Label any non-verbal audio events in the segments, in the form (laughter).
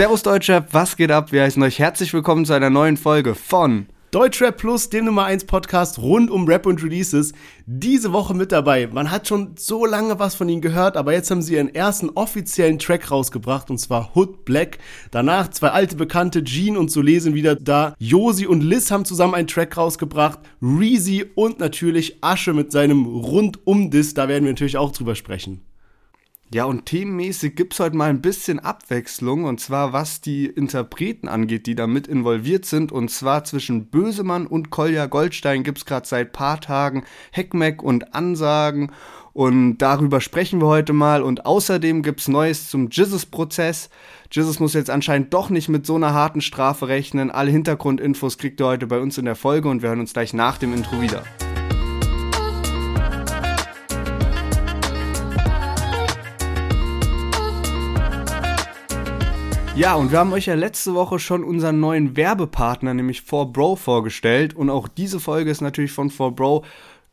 Servus Deutschrap, was geht ab? Wir heißen euch herzlich willkommen zu einer neuen Folge von Deutschrap Plus, dem Nummer 1 Podcast rund um Rap und Releases. Diese Woche mit dabei. Man hat schon so lange was von ihnen gehört, aber jetzt haben sie ihren ersten offiziellen Track rausgebracht und zwar Hood Black. Danach zwei alte Bekannte, Jean und Solé sind wieder da. Josi und Liz haben zusammen einen Track rausgebracht. Reezy und natürlich Asche mit seinem Rundum-Diss. Da werden wir natürlich auch drüber sprechen. Ja, und themenmäßig gibt's heute mal ein bisschen Abwechslung, und zwar was die Interpreten angeht, die da mit involviert sind. Und zwar zwischen Bösemann und Kolja Goldstein gibt's gerade seit paar Tagen Heckmeck und Ansagen. Und darüber sprechen wir heute mal. Und außerdem gibt's Neues zum Jizzes-Prozess. Jizzes muss jetzt anscheinend doch nicht mit so einer harten Strafe rechnen. Alle Hintergrundinfos kriegt ihr heute bei uns in der Folge und wir hören uns gleich nach dem Intro wieder. Ja, und wir haben euch ja letzte Woche schon unseren neuen Werbepartner, nämlich 4Bro, vorgestellt. Und auch diese Folge ist natürlich von 4Bro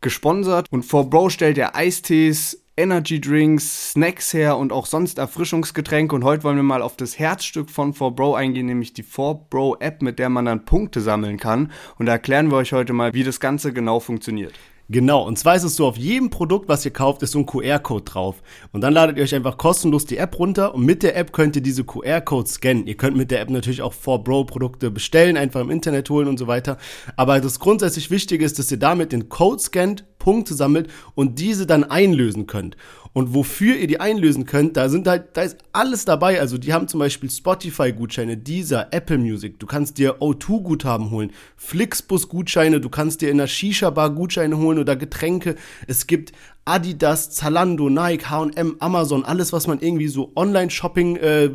gesponsert. Und 4Bro stellt ja Eistees, Energy Drinks, Snacks her und auch sonst Erfrischungsgetränke. Und heute wollen wir mal auf das Herzstück von 4Bro eingehen, nämlich die 4Bro App, mit der man dann Punkte sammeln kann. Und da erklären wir euch heute mal, wie das Ganze genau funktioniert. Genau, und zwar ist es so, auf jedem Produkt, was ihr kauft, ist so ein QR-Code drauf. Und dann ladet ihr euch einfach kostenlos die App runter und mit der App könnt ihr diese QR-Codes scannen. Ihr könnt mit der App natürlich auch 4Bro-Produkte bestellen, einfach im Internet holen und so weiter. Aber das grundsätzlich Wichtige ist, dass ihr damit den Code scannt, Punkte sammelt und diese dann einlösen könnt. Und wofür ihr die einlösen könnt, da sind halt, da ist alles dabei. Also die haben zum Beispiel Spotify-Gutscheine, Deezer, Apple Music. Du kannst dir O2-Guthaben holen, Flixbus-Gutscheine, du kannst dir in der Shisha-Bar Gutscheine holen oder Getränke. Es gibt Adidas, Zalando, Nike, H&M, Amazon, alles, was man irgendwie so Online-Shopping, äh,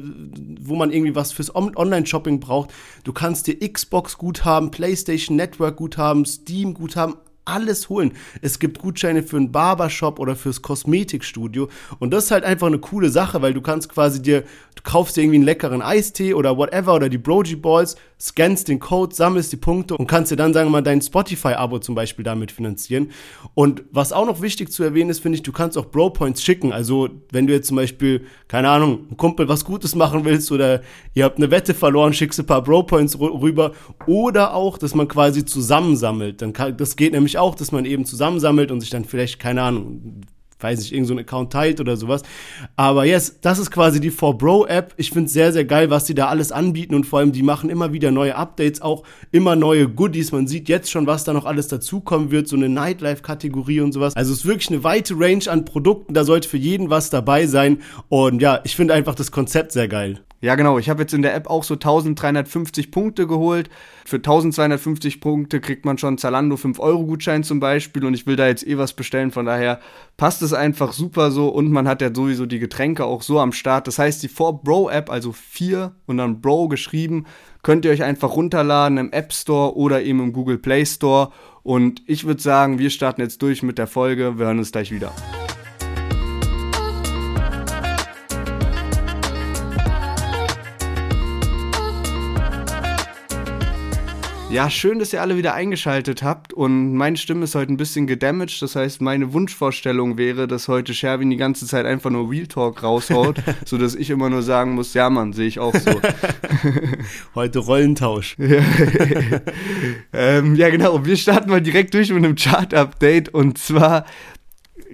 wo man irgendwie was fürs Online-Shopping braucht. Du kannst dir Xbox-Guthaben, PlayStation Network-Guthaben, Steam-Guthaben, alles holen. Es gibt Gutscheine für einen Barbershop oder fürs Kosmetikstudio. Und das ist halt einfach eine coole Sache, weil du kannst quasi dir, du kaufst dir irgendwie einen leckeren Eistee oder whatever oder die Broji Balls, scannst den Code, sammelst die Punkte und kannst dir dann, sagen wir mal, dein Spotify-Abo zum Beispiel damit finanzieren. Und was auch noch wichtig zu erwähnen ist, finde ich, du kannst auch Bro-Points schicken. Also, wenn du jetzt zum Beispiel, keine Ahnung, ein Kumpel was Gutes machen willst oder ihr habt eine Wette verloren, schickst ein paar Bro-Points rüber. Oder auch, dass man quasi zusammensammelt. Dann kann, das geht nämlich auch, dass man eben zusammensammelt und sich dann vielleicht, keine Ahnung, weiß nicht, irgendein so Account teilt oder sowas. Aber yes, das ist quasi die 4Bro-App. Ich finde es sehr, sehr geil, was die da alles anbieten und vor allem, die machen immer wieder neue Updates, auch immer neue Goodies. Man sieht jetzt schon, was da noch alles dazukommen wird, so eine Nightlife-Kategorie und sowas. Also es ist wirklich eine weite Range an Produkten, da sollte für jeden was dabei sein. Und ja, ich finde einfach das Konzept sehr geil. Ja, genau. Ich habe jetzt in der App auch so 1350 Punkte geholt. Für 1250 Punkte kriegt man schon Zalando 5-Euro-Gutschein zum Beispiel und ich will da jetzt eh was bestellen. Von daher passt es einfach super so und man hat ja sowieso die Getränke auch so am Start. Das heißt, die 4Bro-App, also 4 und dann Bro geschrieben, könnt ihr euch einfach runterladen im App Store oder eben im Google Play Store. Und ich würde sagen, wir starten jetzt durch mit der Folge. Wir hören uns gleich wieder. Ja, schön, dass ihr alle wieder eingeschaltet habt und meine Stimme ist heute ein bisschen gedamaged. Das heißt, meine Wunschvorstellung wäre, dass heute Sherwin die ganze Zeit einfach nur Real Talk raushaut, (laughs) sodass ich immer nur sagen muss, ja Mann, sehe ich auch so. (laughs) heute Rollentausch. (laughs) ähm, ja, genau. Wir starten mal direkt durch mit einem Chart-Update und zwar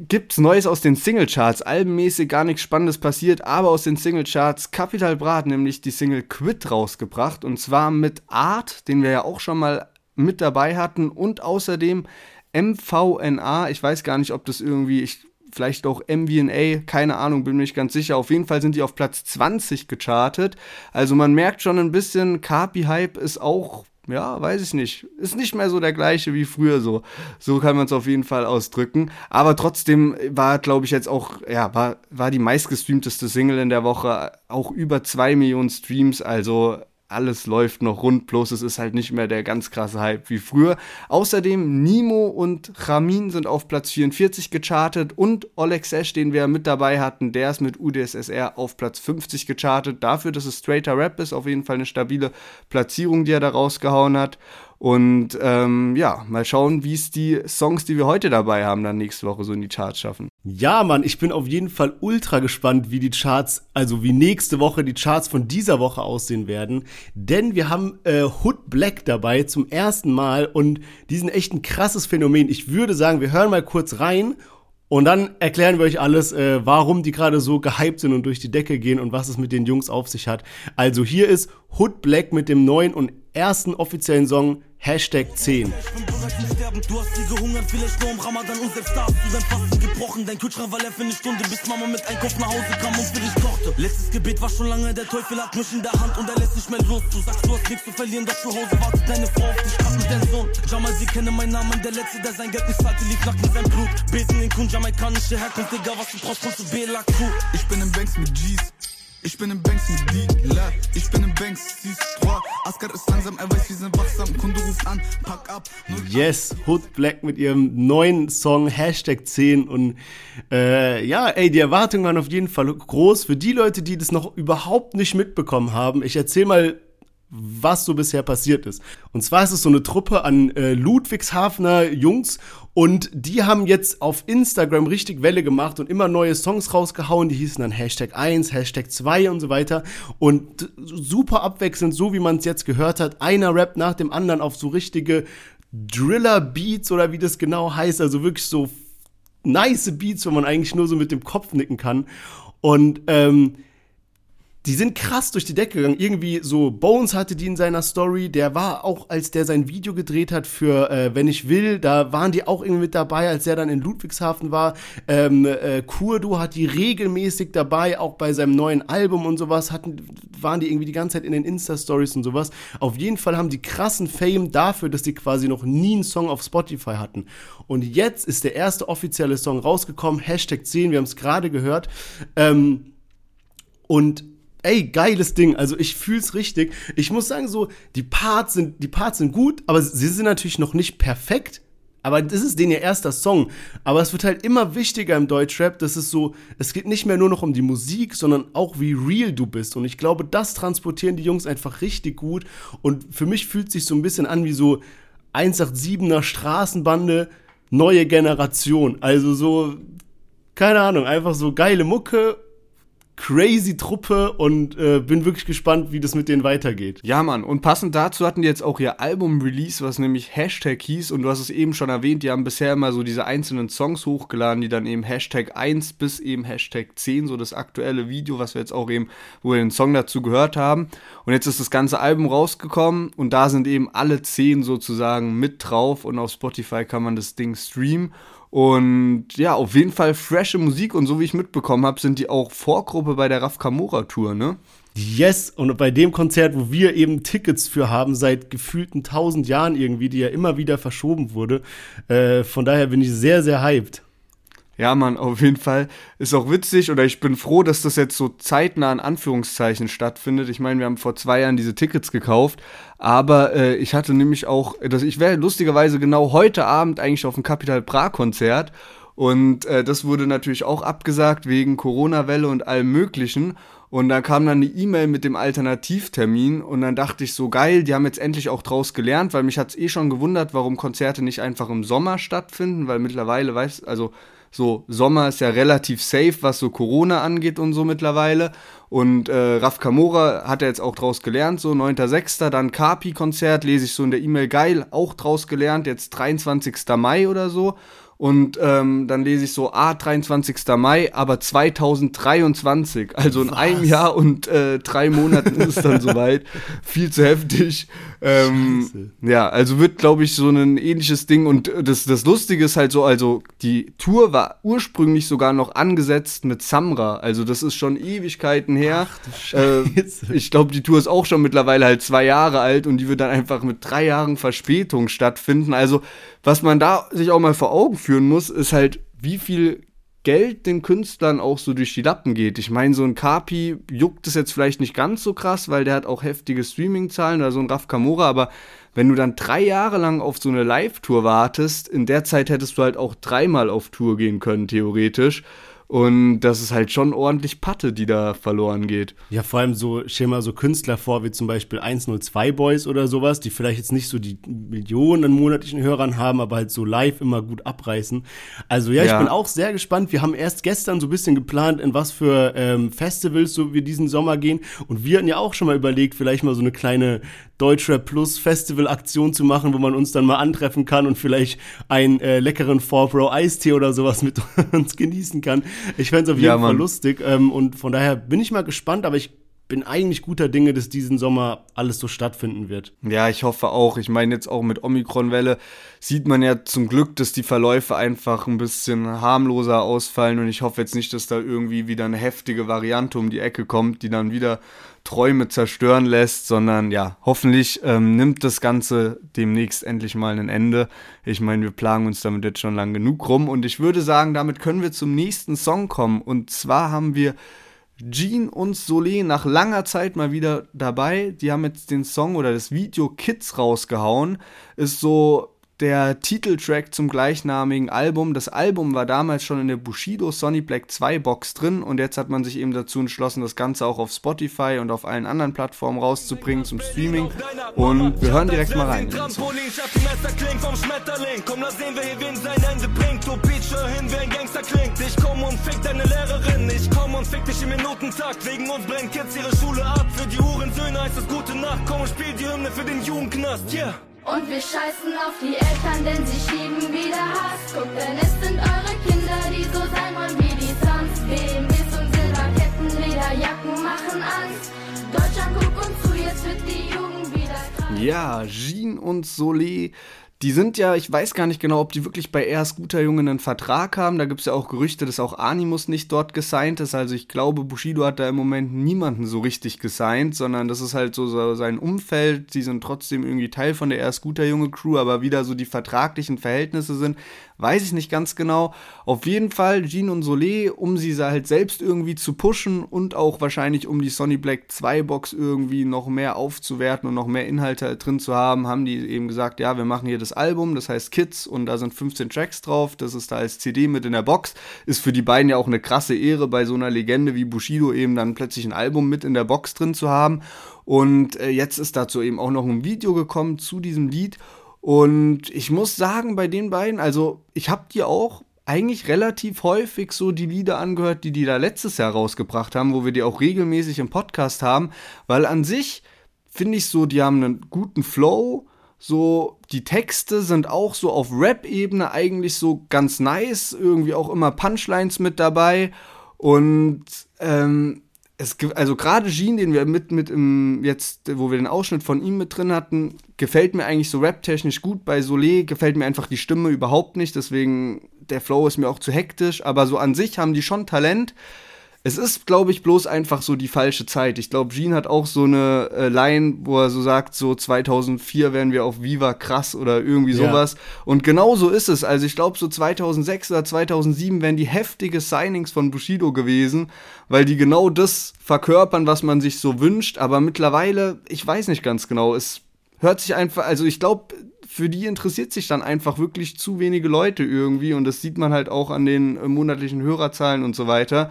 gibt's Neues aus den Singlecharts. Albenmäßig gar nichts Spannendes passiert, aber aus den Singlecharts Capital Brat nämlich die Single Quit rausgebracht und zwar mit Art, den wir ja auch schon mal mit dabei hatten und außerdem MVNA. Ich weiß gar nicht, ob das irgendwie, ich, vielleicht auch MVNA, keine Ahnung, bin mir nicht ganz sicher. Auf jeden Fall sind die auf Platz 20 gechartet. Also man merkt schon ein bisschen, Carpi Hype ist auch ja, weiß ich nicht. Ist nicht mehr so der gleiche wie früher so. So kann man es auf jeden Fall ausdrücken. Aber trotzdem war, glaube ich, jetzt auch, ja, war, war die meistgestreamteste Single in der Woche auch über zwei Millionen Streams. Also alles läuft noch rund, bloß es ist halt nicht mehr der ganz krasse Hype wie früher. Außerdem Nimo und Ramin sind auf Platz 44 gechartet und Oleg Sesh, den wir mit dabei hatten, der ist mit UdSSR auf Platz 50 gechartet. Dafür, dass es straighter Rap ist, auf jeden Fall eine stabile Platzierung, die er da rausgehauen hat. Und ähm, ja, mal schauen, wie es die Songs, die wir heute dabei haben, dann nächste Woche so in die Charts schaffen. Ja, Mann, ich bin auf jeden Fall ultra gespannt, wie die Charts, also wie nächste Woche die Charts von dieser Woche aussehen werden. Denn wir haben äh, Hood Black dabei zum ersten Mal und die sind echt ein krasses Phänomen. Ich würde sagen, wir hören mal kurz rein und dann erklären wir euch alles, äh, warum die gerade so gehypt sind und durch die Decke gehen und was es mit den Jungs auf sich hat. Also hier ist Hood Black mit dem neuen und ersten offiziellen Song Hashtag 10. Du hast nie gehungert, vielleicht nur im Ramadan und selbst da hast du dein Fasten gebrochen. Dein Kühlschrank war leer für eine Stunde, bis Mama mit Einkauf nach Hause kam und für dich kochte. Letztes Gebet war schon lange, der Teufel hat mich in der Hand und er lässt nicht mehr los. Du sagst, du hast nichts zu verlieren, doch zu Hause wartet deine Frau auf dich, grad mit deinem Sohn. Jamal, sie kennen meinen Namen, der Letzte, der sein Geld nicht zahlte, lief nackt mit seinem Blut. Beten in Kun, jamaikanische Herkunft, egal was du brauchst, kommst du BLAQ. Ich bin im Banks mit G's. Ich bin im Banks mit Dealer, ich bin im Banks, siehst Trois. Asgard ist langsam, er weiß, wir sind wachsam. Kunde ruft an, pack ab. Yes, Hood Black mit ihrem neuen Song Hashtag 10 und äh, ja, ey, die Erwartungen waren auf jeden Fall groß. Für die Leute, die das noch überhaupt nicht mitbekommen haben, ich erzähl mal was so bisher passiert ist. Und zwar ist es so eine Truppe an äh, Ludwigshafener Jungs und die haben jetzt auf Instagram richtig Welle gemacht und immer neue Songs rausgehauen. Die hießen dann Hashtag 1, Hashtag 2 und so weiter. Und super abwechselnd, so wie man es jetzt gehört hat. Einer rappt nach dem anderen auf so richtige Driller-Beats oder wie das genau heißt. Also wirklich so nice Beats, wo man eigentlich nur so mit dem Kopf nicken kann. Und ähm, die sind krass durch die Decke gegangen. Irgendwie so Bones hatte die in seiner Story. Der war auch, als der sein Video gedreht hat für äh, Wenn ich will, da waren die auch irgendwie mit dabei, als er dann in Ludwigshafen war. Ähm, äh, Kurdo hat die regelmäßig dabei, auch bei seinem neuen Album und sowas, hatten, waren die irgendwie die ganze Zeit in den Insta-Stories und sowas. Auf jeden Fall haben die krassen Fame dafür, dass die quasi noch nie einen Song auf Spotify hatten. Und jetzt ist der erste offizielle Song rausgekommen, Hashtag 10, wir haben es gerade gehört. Ähm, und ey, geiles Ding. Also ich fühl's richtig. Ich muss sagen, so, die Parts sind, die Parts sind gut, aber sie sind natürlich noch nicht perfekt. Aber das ist den ihr erster Song. Aber es wird halt immer wichtiger im Deutschrap, dass es so, es geht nicht mehr nur noch um die Musik, sondern auch wie real du bist. Und ich glaube, das transportieren die Jungs einfach richtig gut. Und für mich fühlt sich so ein bisschen an wie so 187er Straßenbande, neue Generation. Also so, keine Ahnung, einfach so geile Mucke crazy Truppe und äh, bin wirklich gespannt, wie das mit denen weitergeht. Ja, Mann. Und passend dazu hatten die jetzt auch ihr Album-Release, was nämlich Hashtag hieß. Und du hast es eben schon erwähnt, die haben bisher immer so diese einzelnen Songs hochgeladen, die dann eben Hashtag 1 bis eben Hashtag 10, so das aktuelle Video, was wir jetzt auch eben, wo wir den Song dazu gehört haben. Und jetzt ist das ganze Album rausgekommen und da sind eben alle 10 sozusagen mit drauf und auf Spotify kann man das Ding streamen. Und ja, auf jeden Fall frische Musik und so wie ich mitbekommen habe, sind die auch Vorgruppe bei der Raf Kamora Tour, ne? Yes, und bei dem Konzert, wo wir eben Tickets für haben, seit gefühlten tausend Jahren irgendwie, die ja immer wieder verschoben wurde. Äh, von daher bin ich sehr, sehr hyped. Ja, Mann, auf jeden Fall. Ist auch witzig oder ich bin froh, dass das jetzt so zeitnah in Anführungszeichen stattfindet. Ich meine, wir haben vor zwei Jahren diese Tickets gekauft, aber äh, ich hatte nämlich auch, dass ich wäre lustigerweise genau heute Abend eigentlich auf dem Capital Bra Konzert und äh, das wurde natürlich auch abgesagt wegen Corona-Welle und allem Möglichen. Und da kam dann eine E-Mail mit dem Alternativtermin und dann dachte ich so geil, die haben jetzt endlich auch draus gelernt, weil mich hat's eh schon gewundert, warum Konzerte nicht einfach im Sommer stattfinden, weil mittlerweile, weiß, also so, Sommer ist ja relativ safe, was so Corona angeht und so mittlerweile. Und äh, Raf Kamora hat er jetzt auch draus gelernt, so 9.6. Dann Kapi-Konzert, lese ich so in der E-Mail geil, auch draus gelernt, jetzt 23. Mai oder so. Und ähm, dann lese ich so, ah, 23. Mai, aber 2023. Also in Was? einem Jahr und äh, drei Monaten ist es dann (laughs) soweit. Viel zu heftig. Ähm, ja, also wird, glaube ich, so ein ähnliches Ding. Und das, das Lustige ist halt so, also die Tour war ursprünglich sogar noch angesetzt mit Samra. Also das ist schon Ewigkeiten her. Ach. Äh, ich glaube, die Tour ist auch schon mittlerweile halt zwei Jahre alt und die wird dann einfach mit drei Jahren Verspätung stattfinden. Also was man da sich auch mal vor Augen führen muss, ist halt, wie viel Geld den Künstlern auch so durch die Lappen geht. Ich meine, so ein Kapi juckt es jetzt vielleicht nicht ganz so krass, weil der hat auch heftige Streaming-Zahlen oder so ein Raf Kamora, aber wenn du dann drei Jahre lang auf so eine Live-Tour wartest, in der Zeit hättest du halt auch dreimal auf Tour gehen können, theoretisch. Und das ist halt schon ordentlich Patte, die da verloren geht. Ja, vor allem so, stell mal so Künstler vor, wie zum Beispiel 102 Boys oder sowas, die vielleicht jetzt nicht so die Millionen an monatlichen Hörern haben, aber halt so live immer gut abreißen. Also ja, ja. ich bin auch sehr gespannt. Wir haben erst gestern so ein bisschen geplant, in was für ähm, Festivals so wir diesen Sommer gehen. Und wir hatten ja auch schon mal überlegt, vielleicht mal so eine kleine Deutschrap Plus Festival Aktion zu machen, wo man uns dann mal antreffen kann und vielleicht einen äh, leckeren 4 Pro Eistee oder sowas mit (laughs) uns genießen kann. Ich fände es auf jeden ja, Fall lustig ähm, und von daher bin ich mal gespannt, aber ich bin eigentlich guter Dinge, dass diesen Sommer alles so stattfinden wird. Ja, ich hoffe auch. Ich meine, jetzt auch mit Omikron-Welle sieht man ja zum Glück, dass die Verläufe einfach ein bisschen harmloser ausfallen und ich hoffe jetzt nicht, dass da irgendwie wieder eine heftige Variante um die Ecke kommt, die dann wieder Träume zerstören lässt, sondern ja, hoffentlich ähm, nimmt das Ganze demnächst endlich mal ein Ende. Ich meine, wir plagen uns damit jetzt schon lang genug rum und ich würde sagen, damit können wir zum nächsten Song kommen und zwar haben wir Jean und Solé nach langer Zeit mal wieder dabei. Die haben jetzt den Song oder das Video Kids rausgehauen. Ist so der Titeltrack zum gleichnamigen Album. Das Album war damals schon in der Bushido Sony Black 2 Box drin und jetzt hat man sich eben dazu entschlossen, das Ganze auch auf Spotify und auf allen anderen Plattformen rauszubringen zum Streaming. Und wir hören direkt mal rein. Wegen uns brennen Kids ihre Schule ab. Für die Uhrensöhne heißt es gute Nacht. Komm und spiel die Hymne für den Jugendknast. Yeah. Und wir scheißen auf die Eltern, denn sie schieben wieder Hass. Guckt, denn es sind eure Kinder, die so sein wollen wie die Sons. BMWs und Silberketten, Lederjacken machen Angst. Deutschland, guck uns zu, jetzt wird die Jugend wieder krank. Ja, Jean und Solé die sind ja, ich weiß gar nicht genau, ob die wirklich bei Er guter Junge einen Vertrag haben. Da gibt es ja auch Gerüchte, dass auch Animus nicht dort gesigned ist. Also ich glaube, Bushido hat da im Moment niemanden so richtig gesigned, sondern das ist halt so, so sein Umfeld. Sie sind trotzdem irgendwie Teil von der Er guter Junge Crew, aber wieder so die vertraglichen Verhältnisse sind, weiß ich nicht ganz genau. Auf jeden Fall Jean und Solé, um sie halt selbst irgendwie zu pushen und auch wahrscheinlich um die Sony Black 2 Box irgendwie noch mehr aufzuwerten und noch mehr Inhalte drin zu haben, haben die eben gesagt, ja, wir machen hier das Album, das heißt Kids und da sind 15 Tracks drauf, das ist da als CD mit in der Box. Ist für die beiden ja auch eine krasse Ehre, bei so einer Legende wie Bushido eben dann plötzlich ein Album mit in der Box drin zu haben. Und äh, jetzt ist dazu eben auch noch ein Video gekommen zu diesem Lied und ich muss sagen, bei den beiden, also ich habe die auch eigentlich relativ häufig so die Lieder angehört, die die da letztes Jahr rausgebracht haben, wo wir die auch regelmäßig im Podcast haben, weil an sich finde ich so, die haben einen guten Flow, so die Texte sind auch so auf Rap-Ebene eigentlich so ganz nice, irgendwie auch immer Punchlines mit dabei. Und ähm, es also gerade Jean, den wir mit, mit im, jetzt, wo wir den Ausschnitt von ihm mit drin hatten, gefällt mir eigentlich so rap-technisch gut. Bei Solé gefällt mir einfach die Stimme überhaupt nicht, deswegen der Flow ist mir auch zu hektisch, aber so an sich haben die schon Talent. Es ist, glaube ich, bloß einfach so die falsche Zeit. Ich glaube, Jean hat auch so eine äh, Line, wo er so sagt, so 2004 wären wir auf Viva krass oder irgendwie sowas. Ja. Und genau so ist es. Also ich glaube, so 2006 oder 2007 wären die heftige Signings von Bushido gewesen, weil die genau das verkörpern, was man sich so wünscht. Aber mittlerweile, ich weiß nicht ganz genau, es hört sich einfach, also ich glaube, für die interessiert sich dann einfach wirklich zu wenige Leute irgendwie und das sieht man halt auch an den äh, monatlichen Hörerzahlen und so weiter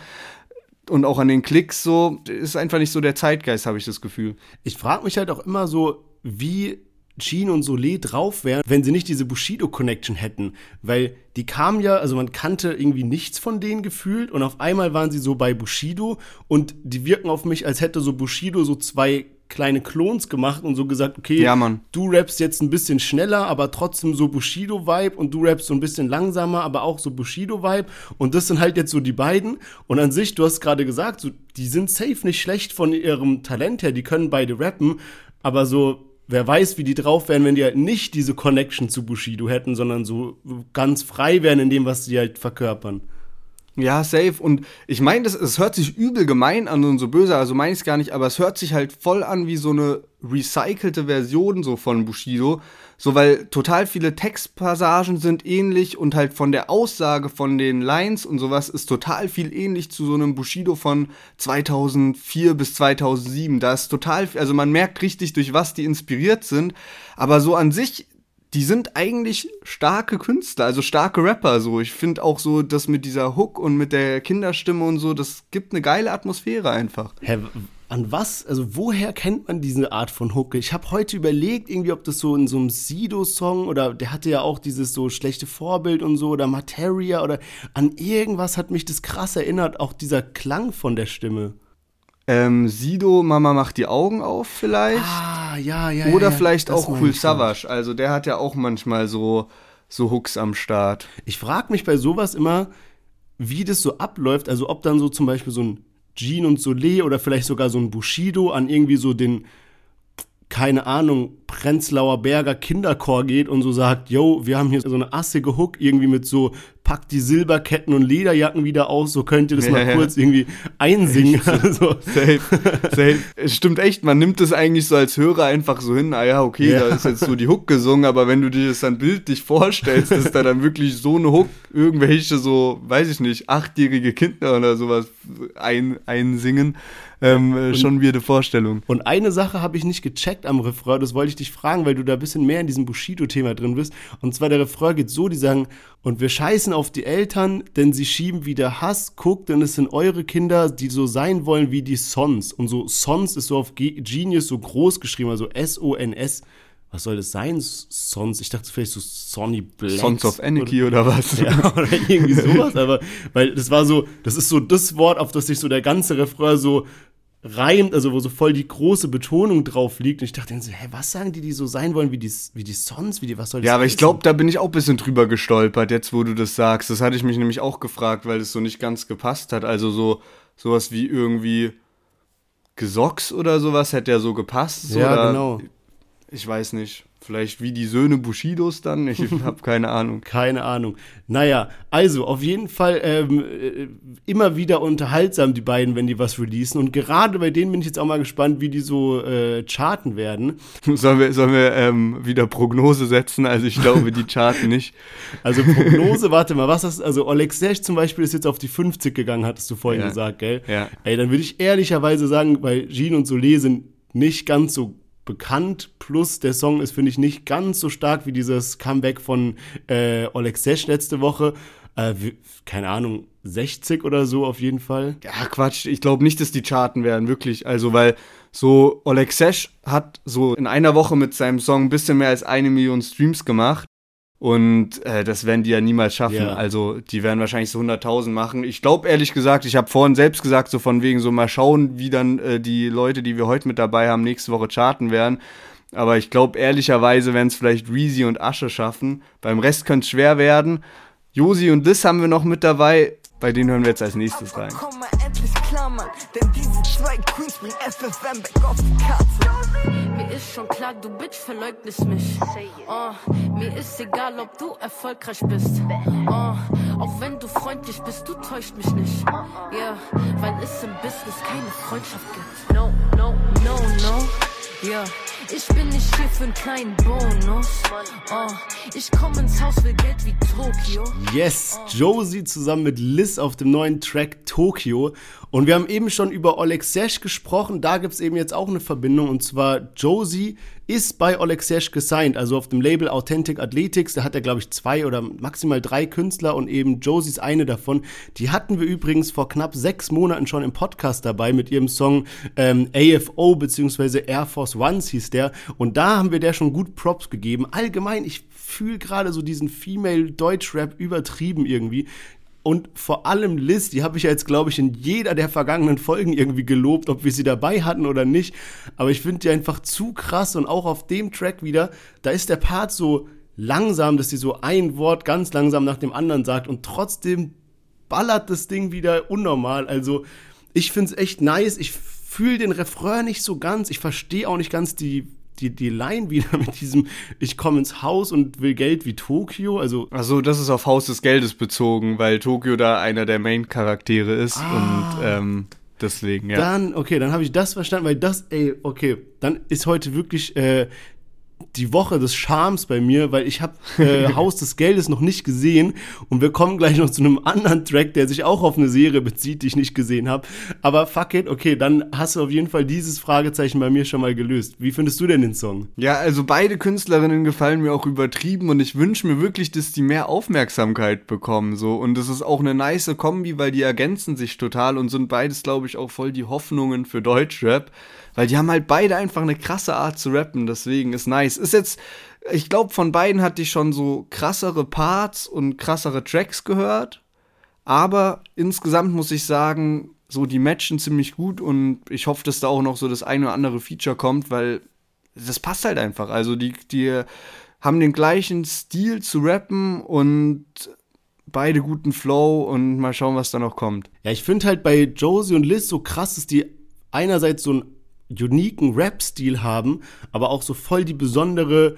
und auch an den Klicks so, ist einfach nicht so der Zeitgeist, habe ich das Gefühl. Ich frage mich halt auch immer so, wie Jean und Solé drauf wären, wenn sie nicht diese Bushido-Connection hätten. Weil die kamen ja, also man kannte irgendwie nichts von denen gefühlt und auf einmal waren sie so bei Bushido und die wirken auf mich, als hätte so Bushido so zwei kleine Klons gemacht und so gesagt, okay, ja, du rappst jetzt ein bisschen schneller, aber trotzdem so Bushido-Vibe und du rappst so ein bisschen langsamer, aber auch so Bushido-Vibe. Und das sind halt jetzt so die beiden. Und an sich, du hast gerade gesagt, so, die sind safe nicht schlecht von ihrem Talent her, die können beide rappen, aber so, wer weiß, wie die drauf wären, wenn die halt nicht diese Connection zu Bushido hätten, sondern so ganz frei wären in dem, was sie halt verkörpern. Ja, safe. Und ich meine, es hört sich übel gemein an und so böse, also meine ich es gar nicht, aber es hört sich halt voll an wie so eine recycelte Version so von Bushido. So, weil total viele Textpassagen sind ähnlich und halt von der Aussage von den Lines und sowas ist total viel ähnlich zu so einem Bushido von 2004 bis 2007. Da ist total, also man merkt richtig, durch was die inspiriert sind. Aber so an sich die sind eigentlich starke Künstler, also starke Rapper. So, ich finde auch so, dass mit dieser Hook und mit der Kinderstimme und so, das gibt eine geile Atmosphäre einfach. Hä, an was, also woher kennt man diese Art von Hook? Ich habe heute überlegt, irgendwie, ob das so in so einem Sido-Song oder der hatte ja auch dieses so schlechte Vorbild und so oder Materia oder an irgendwas hat mich das krass erinnert, auch dieser Klang von der Stimme. Ähm, Sido, Mama macht die Augen auf vielleicht. Ah, ja, ja. Oder ja, vielleicht auch Cool. Savage. Also der hat ja auch manchmal so, so Hooks am Start. Ich frage mich bei sowas immer, wie das so abläuft. Also ob dann so zum Beispiel so ein Jean und Soleil oder vielleicht sogar so ein Bushido an irgendwie so den, keine Ahnung, Prenzlauer Berger Kinderchor geht und so sagt, yo, wir haben hier so eine assige Hook irgendwie mit so, packt die Silberketten und Lederjacken wieder aus, so könnt ihr das Ja, mal ja. kurz irgendwie einsingen. Also, Safe, safe. Es stimmt echt, man nimmt es eigentlich so als Hörer einfach so hin, ah ja, okay, Ja. da ist jetzt so die Hook gesungen, aber wenn du dir das dann bildlich vorstellst, dass da dann wirklich so eine Hook irgendwelche so, weiß ich nicht, achtjährige Kinder oder sowas ein, einsingen, ähm, äh, schon wieder eine Vorstellung. Und eine Sache habe ich nicht gecheckt am Refrain, das wollte ich dich fragen, weil du da ein bisschen mehr in diesem Bushido-Thema drin bist. Und zwar der Refrain geht so, die sagen, und wir scheißen auf die Eltern, denn sie schieben wieder Hass, guckt, denn es sind eure Kinder, die so sein wollen wie die Sons. Und so Sons ist so auf Ge Genius so groß geschrieben, also S-O-N-S. Was soll das sein? Sons? Ich dachte vielleicht so Sonny Black. Sons of Anarchy oder, was? (laughs) Ja, oder irgendwie sowas, aber weil das war so, das ist so das Wort, auf das sich so der ganze Refrain so reimt, also wo so voll die große Betonung drauf liegt. Und ich dachte dann so, hä, was sagen die, die so sein wollen wie die, wie die Sons, wie die, was soll das Ja, aber ich glaube, da bin ich auch ein bisschen drüber gestolpert, jetzt wo du das sagst. Das hatte ich mich nämlich auch gefragt, weil es so nicht ganz gepasst hat. Also so sowas wie irgendwie Gesocks oder sowas hätte ja so gepasst. So, Ja, genau. Ich weiß nicht. Vielleicht wie die Söhne Bushidos dann? Ich (laughs) habe keine Ahnung. Keine Ahnung. Naja, also auf jeden Fall ähm, äh, immer wieder unterhaltsam, die beiden, wenn die was releasen. Und gerade bei denen bin ich jetzt auch mal gespannt, wie die so äh, charten werden. (laughs) Sollen wir, sollen wir ähm, wieder Prognose setzen? Also ich glaube, die charten nicht. (laughs) Also Prognose, warte mal, was hast Also Alexej zum Beispiel ist jetzt auf die 50 gegangen, hattest du vorhin Ja. gesagt, gell? Ja. Ey, dann würde ich ehrlicherweise sagen, weil Jean und Solé sind nicht ganz so bekannt, plus der Song ist, finde ich, nicht ganz so stark wie dieses Comeback von äh, Alexej letzte Woche. Äh, keine Ahnung, 60 oder so auf jeden Fall. Ja, Quatsch. Ich glaube nicht, dass die charten werden, wirklich. Also, weil so Oleg Sesh hat so in einer Woche mit seinem Song ein bisschen mehr als eine Million Streams gemacht. Und äh, das werden die ja niemals schaffen. Ja. Also, die werden wahrscheinlich so 100.000 machen. Ich glaube, ehrlich gesagt, ich habe vorhin selbst gesagt, so von wegen so mal schauen, wie dann äh, die Leute, die wir heute mit dabei haben, nächste Woche charten werden. Aber ich glaube, ehrlicherweise werden es vielleicht Reezy und Asche schaffen. Beim Rest könnte es schwer werden. Josi und Liz haben wir noch mit dabei. Bei denen hören wir jetzt als nächstes rein. Komm mal endlich klar, Mann, denn diese zwei Queens bringen FFM back auf die Karte. Mir ist schon klar, du Bitch verleugnest mich. Oh, mir ist egal, ob du erfolgreich bist. Oh, auch wenn du freundlich bist, du täuscht mich nicht. Ja, weil es im Business keine Freundschaft gibt. No, no, no, no. Ja, ich bin nicht hier für einen kleinen Bonus. Oh, ich komm ins Haus, will Geld wie Tokio. Yes, Josie zusammen mit Liz auf dem neuen Track Tokyo. Und wir haben eben schon über Oleg Sesh gesprochen. Da gibt's eben jetzt auch eine Verbindung. Und zwar Josie ist bei Oleg Sesh gesigned, also auf dem Label Authentic Athletics. Da hat er, glaube ich, zwei oder maximal drei Künstler und eben Josie ist eine davon. Die hatten wir übrigens vor knapp sechs Monaten schon im Podcast dabei mit ihrem Song ähm, AFO bzw. Air Force Ones hieß der. Und da haben wir der schon gut Props gegeben. Allgemein, ich fühle gerade so diesen Female Deutschrap übertrieben irgendwie. Und vor allem Liz, die habe ich ja jetzt, glaube ich, in jeder der vergangenen Folgen irgendwie gelobt, ob wir sie dabei hatten oder nicht. Aber ich finde die einfach zu krass und auch auf dem Track wieder, da ist der Part so langsam, dass sie so ein Wort ganz langsam nach dem anderen sagt und trotzdem ballert das Ding wieder unnormal. Also ich finde es echt nice. Ich fühle den Refrain nicht so ganz. Ich verstehe auch nicht ganz die, die, die Line wieder mit diesem Ich komme ins Haus und will Geld wie Tokio. Also Also das ist auf Haus des Geldes bezogen, weil Tokio da einer der Main-Charaktere ist Ah. und ähm, deswegen, ja. Dann, okay, dann habe ich das verstanden, weil das, ey, okay, dann ist heute wirklich äh, die Woche des Charmes bei mir, weil ich habe äh, (laughs) Haus des Geldes noch nicht gesehen und wir kommen gleich noch zu einem anderen Track, der sich auch auf eine Serie bezieht, die ich nicht gesehen habe. Aber fuck it, okay, dann hast du auf jeden Fall dieses Fragezeichen bei mir schon mal gelöst. Wie findest du denn den Song? Ja, also beide Künstlerinnen gefallen mir auch übertrieben und ich wünsche mir wirklich, dass die mehr Aufmerksamkeit bekommen so und das ist auch eine nice Kombi, weil die ergänzen sich total und sind beides glaube ich auch voll die Hoffnungen für Deutschrap. Weil die haben halt beide einfach eine krasse Art zu rappen, deswegen ist nice. Ist jetzt, ich glaube, von beiden hatte ich schon so krassere Parts und krassere Tracks gehört. Aber insgesamt muss ich sagen, so die matchen ziemlich gut und ich hoffe, dass da auch noch so das eine oder andere Feature kommt, weil das passt halt einfach. Also die, die haben den gleichen Stil zu rappen und beide guten Flow und mal schauen, was da noch kommt. Ja, ich finde halt bei Josie und Liz so krass, dass die einerseits so ein uniken Rap-Stil haben, aber auch so voll die besondere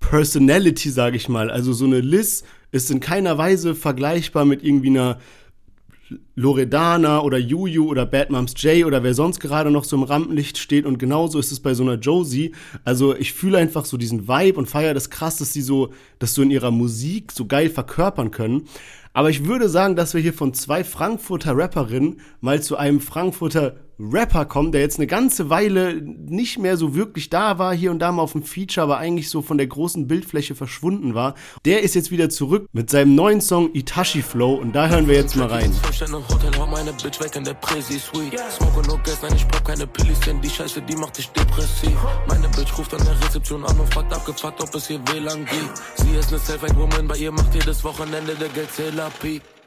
Personality, sage ich mal. Also so eine Liz ist in keiner Weise vergleichbar mit irgendwie einer Loredana oder Juju oder Bad Moms J oder wer sonst gerade noch so im Rampenlicht steht und genauso ist es bei so einer Josie. Also ich fühle einfach so diesen Vibe und feiere das krass, dass sie so, das so in ihrer Musik so geil verkörpern können. Aber ich würde sagen, dass wir hier von zwei Frankfurter Rapperinnen mal zu einem Frankfurter Rapper kommen, der jetzt eine ganze Weile nicht mehr so wirklich da war, hier und da mal auf dem Feature, aber eigentlich so von der großen Bildfläche verschwunden war. Der ist jetzt wieder zurück mit seinem neuen Song Itachi Flow und da hören wir jetzt mal rein. meine.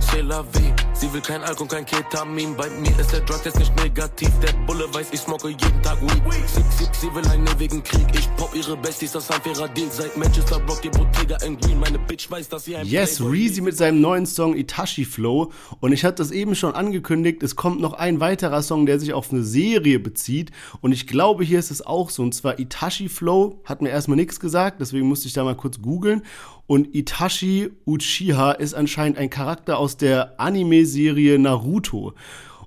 C'est la vie. Sie will kein Alkohol, kein Ketamin. Bei mir ist der Drug Test nicht negativ. Der Bulle weiß, ich smoke jeden Tag Weed. Sie, sie, sie will einen ewigen Krieg. Ich pop ihre Besties, das ein fairer Deal. Seit Manchester Rock, die Bottega in Green. Meine Bitch weiß, dass sie ein Yes, Reezy mit seinem neuen Song Itachi Flow. Und ich hatte das eben schon angekündigt. Es kommt noch ein weiterer Song, der sich auf eine Serie bezieht. Und ich glaube, hier ist es auch so. Und zwar Itachi Flow. Hat mir erstmal nichts gesagt. Deswegen musste ich da mal kurz googeln. Und Itachi Uchiha ist anscheinend ein Charakter aus der Anime-Serie Naruto.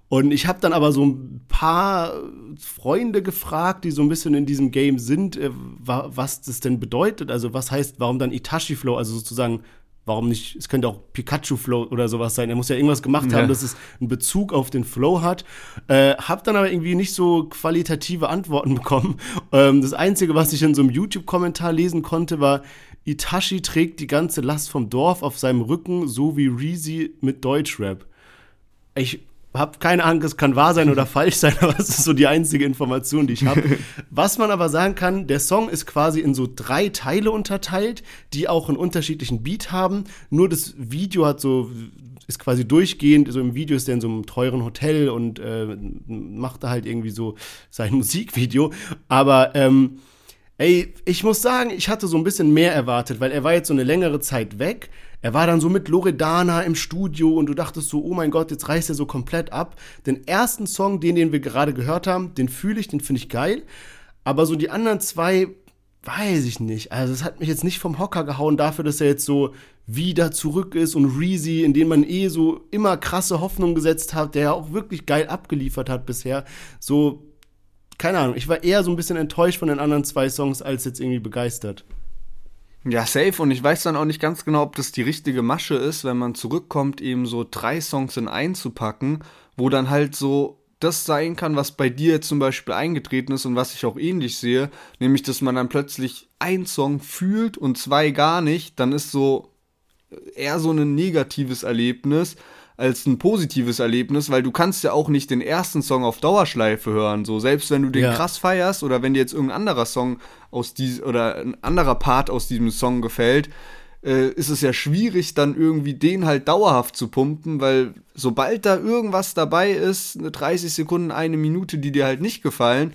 Und ich habe dann aber so ein paar Freunde gefragt, die so ein bisschen in diesem Game sind, äh, was das denn bedeutet. Also was heißt, warum dann Itachi Flow, also sozusagen, warum nicht, es könnte auch Pikachu Flow oder sowas sein. Er muss ja irgendwas gemacht ja. haben, dass es einen Bezug auf den Flow hat. Äh, hab dann aber irgendwie nicht so qualitative Antworten (laughs) bekommen. Ähm, das Einzige, was ich in so einem YouTube-Kommentar lesen konnte, war, Itachi trägt die ganze Last vom Dorf auf seinem Rücken, so wie Reezy mit Deutschrap. Ich habe keine Ahnung, es kann wahr sein oder (laughs) falsch sein, aber es ist so die einzige Information, die ich habe. Was man aber sagen kann, der Song ist quasi in so drei Teile unterteilt, die auch einen unterschiedlichen Beat haben. Nur das Video hat so ist quasi durchgehend, so im Video ist er in so einem teuren Hotel und äh, macht da halt irgendwie so sein (laughs) Musikvideo. Aber ähm, Ey, ich muss sagen, ich hatte so ein bisschen mehr erwartet, weil er war jetzt so eine längere Zeit weg. Er war dann so mit Loredana im Studio und du dachtest so, oh mein Gott, jetzt reißt er so komplett ab. Den ersten Song, den, den wir gerade gehört haben, den fühle ich, den finde ich geil. Aber so die anderen zwei, weiß ich nicht. Also es hat mich jetzt nicht vom Hocker gehauen dafür, dass er jetzt so wieder zurück ist und Reezy, in den man eh so immer krasse Hoffnung gesetzt hat, der ja auch wirklich geil abgeliefert hat bisher. So keine Ahnung, ich war eher so ein bisschen enttäuscht von den anderen zwei Songs als jetzt irgendwie begeistert. Ja, safe. Und ich weiß dann auch nicht ganz genau, ob das die richtige Masche ist, wenn man zurückkommt, eben so drei Songs in einen zu packen, wo dann halt so das sein kann, was bei dir zum Beispiel eingetreten ist und was ich auch ähnlich sehe, nämlich, dass man dann plötzlich ein Song fühlt und zwei gar nicht, dann ist so eher so ein negatives Erlebnis, als ein positives Erlebnis, weil du kannst ja auch nicht den ersten Song auf Dauerschleife hören. So, selbst wenn du den ja. krass feierst oder wenn dir jetzt irgendein anderer Song aus diesem oder ein anderer Part aus diesem Song gefällt, äh, ist es ja schwierig, dann irgendwie den halt dauerhaft zu pumpen, weil sobald da irgendwas dabei ist, eine 30 Sekunden, eine Minute, die dir halt nicht gefallen,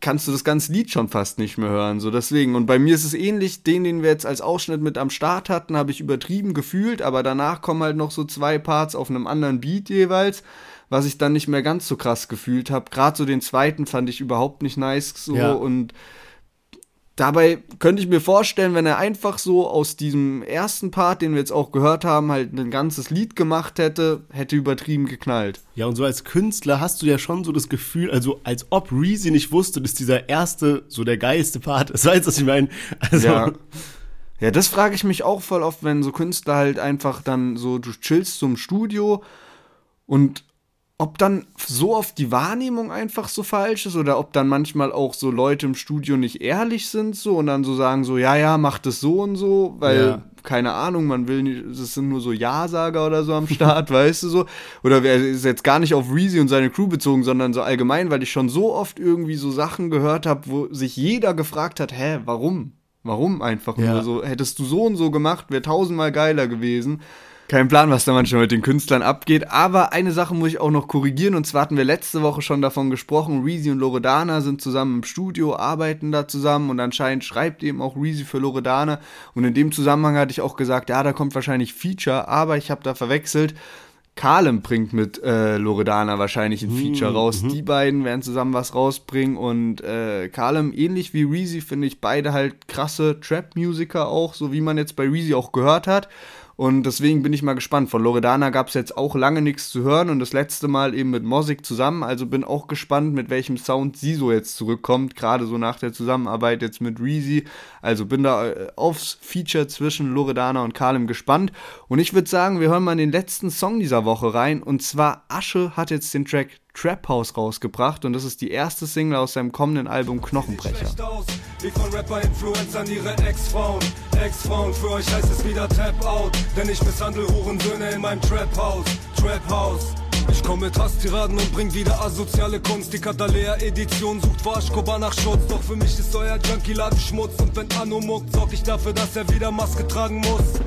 kannst du das ganze Lied schon fast nicht mehr hören. So deswegen. Und bei mir ist es ähnlich, den, den wir jetzt als Ausschnitt mit am Start hatten, habe ich übertrieben gefühlt, aber danach kommen halt noch so zwei Parts auf einem anderen Beat jeweils, was ich dann nicht mehr ganz so krass gefühlt habe. Gerade so den zweiten fand ich überhaupt nicht nice so ja. und Dabei könnte ich mir vorstellen, wenn er einfach so aus diesem ersten Part, den wir jetzt auch gehört haben, halt ein ganzes Lied gemacht hätte, hätte übertrieben geknallt. Ja, und so als Künstler hast du ja schon so das Gefühl, also als ob Reezy nicht wusste, dass dieser erste so der geilste Part ist. (laughs) Weißt du, was ich meine? Also, Ja. Ja, das frage ich mich auch voll oft, wenn so Künstler halt einfach dann so, du chillst zum Studio und ob dann so oft die Wahrnehmung einfach so falsch ist oder ob dann manchmal auch so Leute im Studio nicht ehrlich sind so und dann so sagen so, ja, ja, mach das so und so, weil, Ja. keine Ahnung, man will nicht, es sind nur so Ja-Sager oder so am Start, (laughs) weißt du so. Oder wer ist jetzt gar nicht auf Reezy und seine Crew bezogen, sondern so allgemein, weil ich schon so oft irgendwie so Sachen gehört habe, wo sich jeder gefragt hat, hä, warum? Warum einfach Ja. nur so? Hättest du so und so gemacht, wäre tausendmal geiler gewesen. Kein Plan, was da manchmal mit den Künstlern abgeht. Aber eine Sache muss ich auch noch korrigieren. Und zwar hatten wir letzte Woche schon davon gesprochen. Reezy und Loredana sind zusammen im Studio, arbeiten da zusammen. Und anscheinend schreibt eben auch Reezy für Loredana. Und in dem Zusammenhang hatte ich auch gesagt, ja, da kommt wahrscheinlich Feature. Aber ich habe da verwechselt. Kalem bringt mit äh, Loredana wahrscheinlich ein Feature raus. Die beiden werden zusammen was rausbringen und äh, Kalem, ähnlich wie Reezy, finde ich beide halt krasse Trap-Musiker auch, so wie man jetzt bei Reezy auch gehört hat. Und deswegen bin ich mal gespannt. Von Loredana gab es jetzt auch lange nichts zu hören und das letzte Mal eben mit Mosik zusammen. Also bin auch gespannt, mit welchem Sound sie so jetzt zurückkommt, gerade so nach der Zusammenarbeit jetzt mit Reezy. Also bin da äh, aufs Feature zwischen Loredana und Kalem gespannt. Und ich würde sagen, wir hören mal in den letzten Song dieser Woche rein. Und zwar Asche hat jetzt den Track Trap House rausgebracht und das ist die erste Single aus seinem kommenden Album Knochenbrecher. wie von Rapper-Influencern ihre Ex-Frauen. Ex-Frauen, für euch heißt es wieder Tap-Out, denn ich misshandle Hurensöhne in meinem Trap-Haus. Trap-Haus. Ich komme mit Hasstiraden und bring wieder asoziale Kunst. Die Katalea-Edition sucht vor Aschkobar nach Schutz. Doch für mich ist euer Junkie-Laden Schmutz. Und wenn Anno muckt, sorg ich dafür, dass er wieder Maske tragen muss.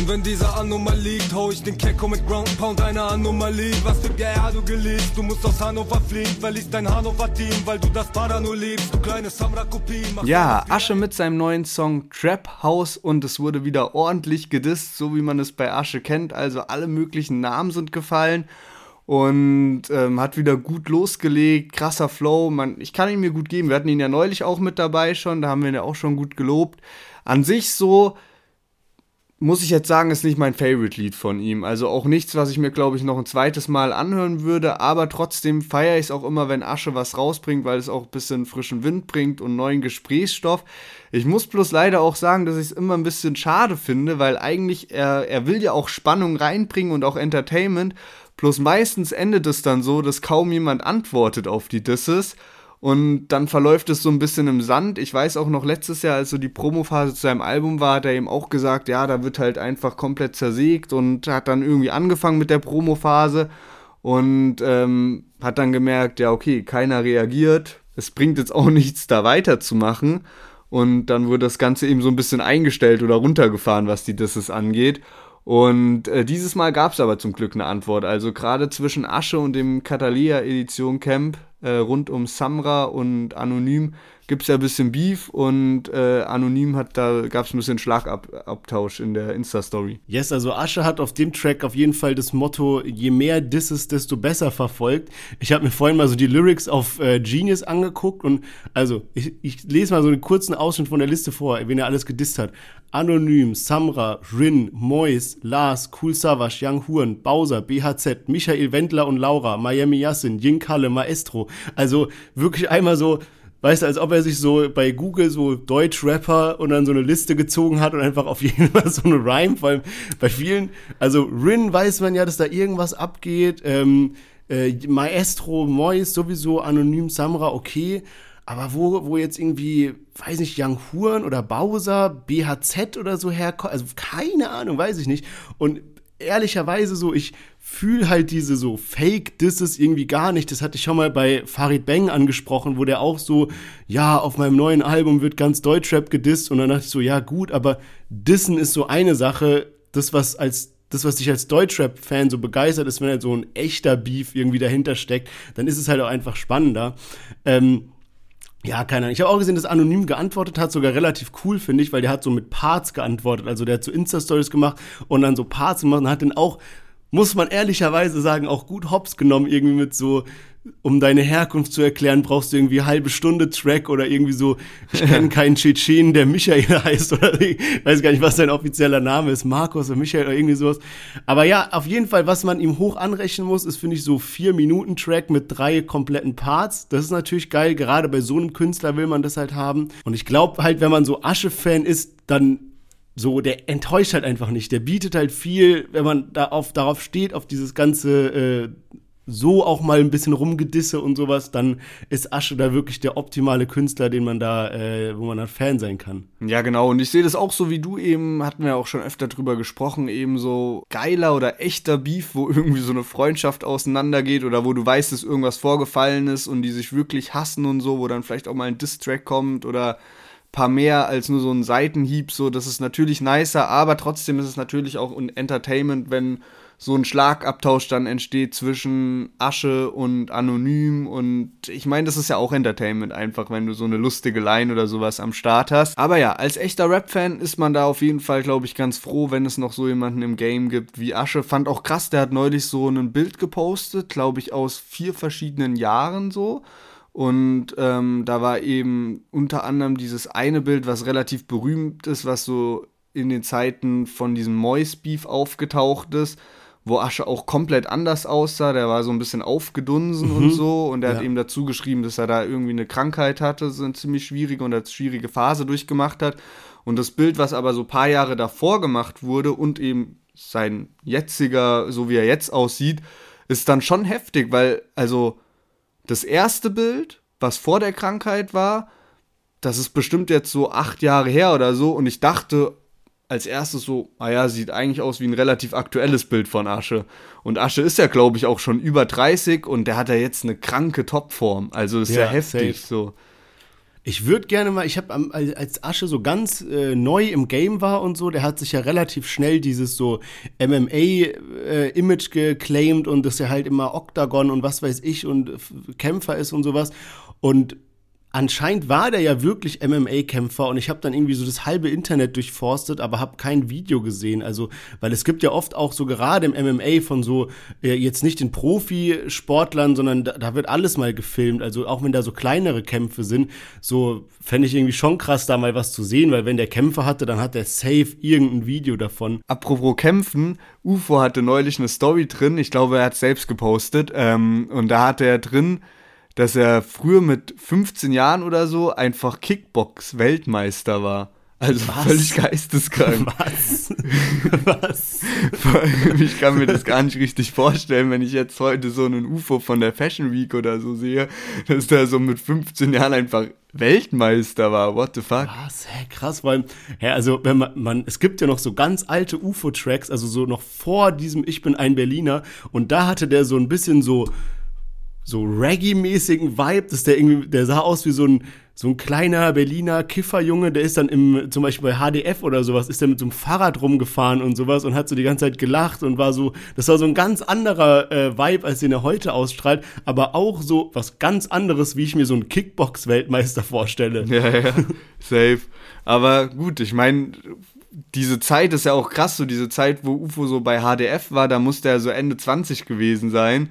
Und wenn dieser Anomalie liegt, hau ich den Kecko mit Ground Pound eine Anomalie. Was für Geier du geleast, du musst aus Hannover fliegen, verliest dein Hannover-Team, weil du das Parano liebst, du kleine Samra-Kopie. Ja, Asche mit seinem neuen Song Trap House und es wurde wieder ordentlich gedisst, so wie man es bei Asche kennt. Also alle möglichen Namen sind gefallen und ähm, hat wieder gut losgelegt, krasser Flow. Man, ich kann ihn mir gut geben. Wir hatten ihn ja neulich auch mit dabei schon, da haben wir ihn ja auch schon gut gelobt. An sich so muss ich jetzt sagen, ist nicht mein Favorite-Lied von ihm. Also auch nichts, was ich mir, glaube ich, noch ein zweites Mal anhören würde. Aber trotzdem feiere ich es auch immer, wenn Asche was rausbringt, weil es auch ein bisschen frischen Wind bringt und neuen Gesprächsstoff. Ich muss bloß leider auch sagen, dass ich es immer ein bisschen schade finde, weil eigentlich er, er will ja auch Spannung reinbringen und auch Entertainment. Bloß meistens endet es dann so, dass kaum jemand antwortet auf die Disses. Und dann verläuft es so ein bisschen im Sand. Ich weiß auch noch letztes Jahr, als so die Promophase zu seinem Album war, hat er eben auch gesagt, ja, da wird halt einfach komplett zersägt und hat dann irgendwie angefangen mit der Promophase und ähm, hat dann gemerkt, ja, okay, keiner reagiert. Es bringt jetzt auch (laughs) nichts, da weiterzumachen. Und dann wurde das Ganze eben so ein bisschen eingestellt oder runtergefahren, was die Disses angeht. Und äh, dieses Mal gab es aber zum Glück eine Antwort. Also gerade zwischen Asche und dem Catalea Edition Camp äh, rund um Samra und Anonym gibt es ja ein bisschen Beef und äh, Anonym hat da gab es ein bisschen Schlagabtausch in der Insta-Story. Yes, also Asche hat auf dem Track auf jeden Fall das Motto, je mehr Disses, desto besser verfolgt. Ich habe mir vorhin mal so die Lyrics auf äh, Genius angeguckt und also ich, ich lese mal so einen kurzen Ausschnitt von der Liste vor, wen er alles gedisst hat. Anonym, Samra, Rin, Mois, Lars, Cool Savage, Young Huren, Bowser, BHZ, Michael Wendler und Laura, Miami Yassin, Jin Kalle, Maestro. Also wirklich einmal so Weißt du, als ob er sich so bei Google so Deutsch-Rapper und dann so eine Liste gezogen hat und einfach auf (laughs) jeden Fall so eine Rhyme, vor allem bei vielen, also Rin weiß man ja, dass da irgendwas abgeht, ähm, äh, Maestro, Mois sowieso, Anonym Samra, okay, aber wo, wo jetzt irgendwie, weiß nicht, Young Huren oder Bowser, BHZ oder so herkommt, also keine Ahnung, weiß ich nicht. Und ehrlicherweise so, ich fühle halt diese so Fake-Disses irgendwie gar nicht. Das hatte ich schon mal bei Farid Bang angesprochen, wo der auch so, ja, auf meinem neuen Album wird ganz Deutschrap gedisst und dann dachte ich so, ja gut, aber Dissen ist so eine Sache, das was als das, was dich als Deutschrap-Fan so begeistert ist, wenn halt so ein echter Beef irgendwie dahinter steckt, dann ist es halt auch einfach spannender. Ähm, ja, keine Ahnung. Ich habe auch gesehen, dass Anonym geantwortet hat, sogar relativ cool, finde ich, weil der hat so mit Parts geantwortet. Also der hat so Insta-Stories gemacht und dann so Parts gemacht und hat dann auch, muss man ehrlicherweise sagen, auch gut hops genommen, irgendwie mit so um deine Herkunft zu erklären, brauchst du irgendwie halbe Stunde Track oder irgendwie so, ich kenne (laughs) keinen Tschetschen, der Michael (laughs) heißt oder ich weiß gar nicht, was sein offizieller Name ist, Markus oder Michael oder irgendwie sowas. Aber ja, auf jeden Fall, was man ihm hoch anrechnen muss, ist, finde ich, so vier Minuten Track mit drei kompletten Parts. Das ist natürlich geil, gerade bei so einem Künstler will man das halt haben. Und ich glaube halt, wenn man so Asche-Fan ist, dann so, der enttäuscht halt einfach nicht. Der bietet halt viel, wenn man da auf, darauf steht, auf dieses ganze äh, so auch mal ein bisschen rumgedisse und sowas, dann ist Asche da wirklich der optimale Künstler, den man da, äh, wo man dann Fan sein kann. Ja, genau. Und ich sehe das auch so wie du eben, hatten wir auch schon öfter drüber gesprochen, eben so geiler oder echter Beef, wo (laughs) irgendwie so eine Freundschaft auseinandergeht oder wo du weißt, dass irgendwas vorgefallen ist und die sich wirklich hassen und so, wo dann vielleicht auch mal ein Diss-Track kommt oder paar mehr als nur so ein Seitenhieb, so, das ist natürlich nicer, aber trotzdem ist es natürlich auch ein Entertainment, wenn so ein Schlagabtausch dann entsteht zwischen Asche und Anonym und ich meine, das ist ja auch Entertainment einfach, wenn du so eine lustige Line oder sowas am Start hast. Aber ja, als echter Rap-Fan ist man da auf jeden Fall, glaube ich, ganz froh, wenn es noch so jemanden im Game gibt wie Asche. Fand auch krass, der hat neulich so ein Bild gepostet, glaube ich, aus vier verschiedenen Jahren so. Und ähm, da war eben unter anderem dieses eine Bild, was relativ berühmt ist, was so in den Zeiten von diesem Mois Beef aufgetaucht ist wo Asche auch komplett anders aussah. Der war so ein bisschen aufgedunsen mhm. und so. Und er ja. hat eben dazu geschrieben, dass er da irgendwie eine Krankheit hatte, so eine ziemlich schwierige und eine schwierige Phase durchgemacht hat. Und das Bild, was aber so ein paar Jahre davor gemacht wurde und eben sein jetziger, so wie er jetzt aussieht, ist dann schon heftig, weil also das erste Bild, was vor der Krankheit war, das ist bestimmt jetzt so acht Jahre her oder so und ich dachte, als erstes so, naja, ah sieht eigentlich aus wie ein relativ aktuelles Bild von Asche. Und Asche ist ja, glaube ich, auch schon über 30 und der hat ja jetzt eine kranke Topform. Also ist ja, ja heftig safe. so. Ich würde gerne mal, ich habe als Asche so ganz äh, neu im Game war und so, der hat sich ja relativ schnell dieses so MMA-Image äh, geclaimed und dass er halt immer Octagon und was weiß ich und Kämpfer ist und sowas. Und anscheinend war der ja wirklich MMA-Kämpfer und ich habe dann irgendwie so das halbe Internet durchforstet, aber habe kein Video gesehen. Also, weil es gibt ja oft auch so gerade im MMA von so, äh, jetzt nicht den Profisportlern, sondern da, da, wird alles mal gefilmt. Also auch wenn da so kleinere Kämpfe sind, so fände ich irgendwie schon krass, da mal was zu sehen, weil wenn der Kämpfer hatte, dann hat der safe irgendein Video davon. Apropos Kämpfen, UFO hatte neulich eine Story drin, ich glaube, er hat selbst gepostet, ähm, und da hatte er drin, dass er früher mit 15 Jahren oder so einfach Kickbox-Weltmeister war. Also Was? völlig geisteskrank. (laughs) Was? Was? ich kann mir das gar nicht richtig vorstellen, wenn ich jetzt heute so einen UFO von der Fashion Week oder so sehe, dass der so mit 15 Jahren einfach Weltmeister war. What the fuck? Was? Hä, krass, weil, ja, also, wenn man, man, es gibt ja noch so ganz alte UFO-Tracks, also so noch vor diesem Ich bin ein Berliner, und da hatte der so ein bisschen so, so Reggae-mäßigen Vibe, dass der irgendwie, der sah aus wie so ein, so ein kleiner Berliner Kifferjunge, der ist dann im, zum Beispiel bei HDF oder sowas, ist der mit so einem Fahrrad rumgefahren und sowas und hat so die ganze Zeit gelacht und war so, das war so ein ganz anderer äh, Vibe, als den er heute ausstrahlt, aber auch so was ganz anderes, wie ich mir so einen Kickbox-Weltmeister vorstelle. Ja, ja, safe. Aber gut, ich meine, diese Zeit ist ja auch krass, so diese Zeit, wo UFO so bei HDF war, da musste er so Ende 20 gewesen sein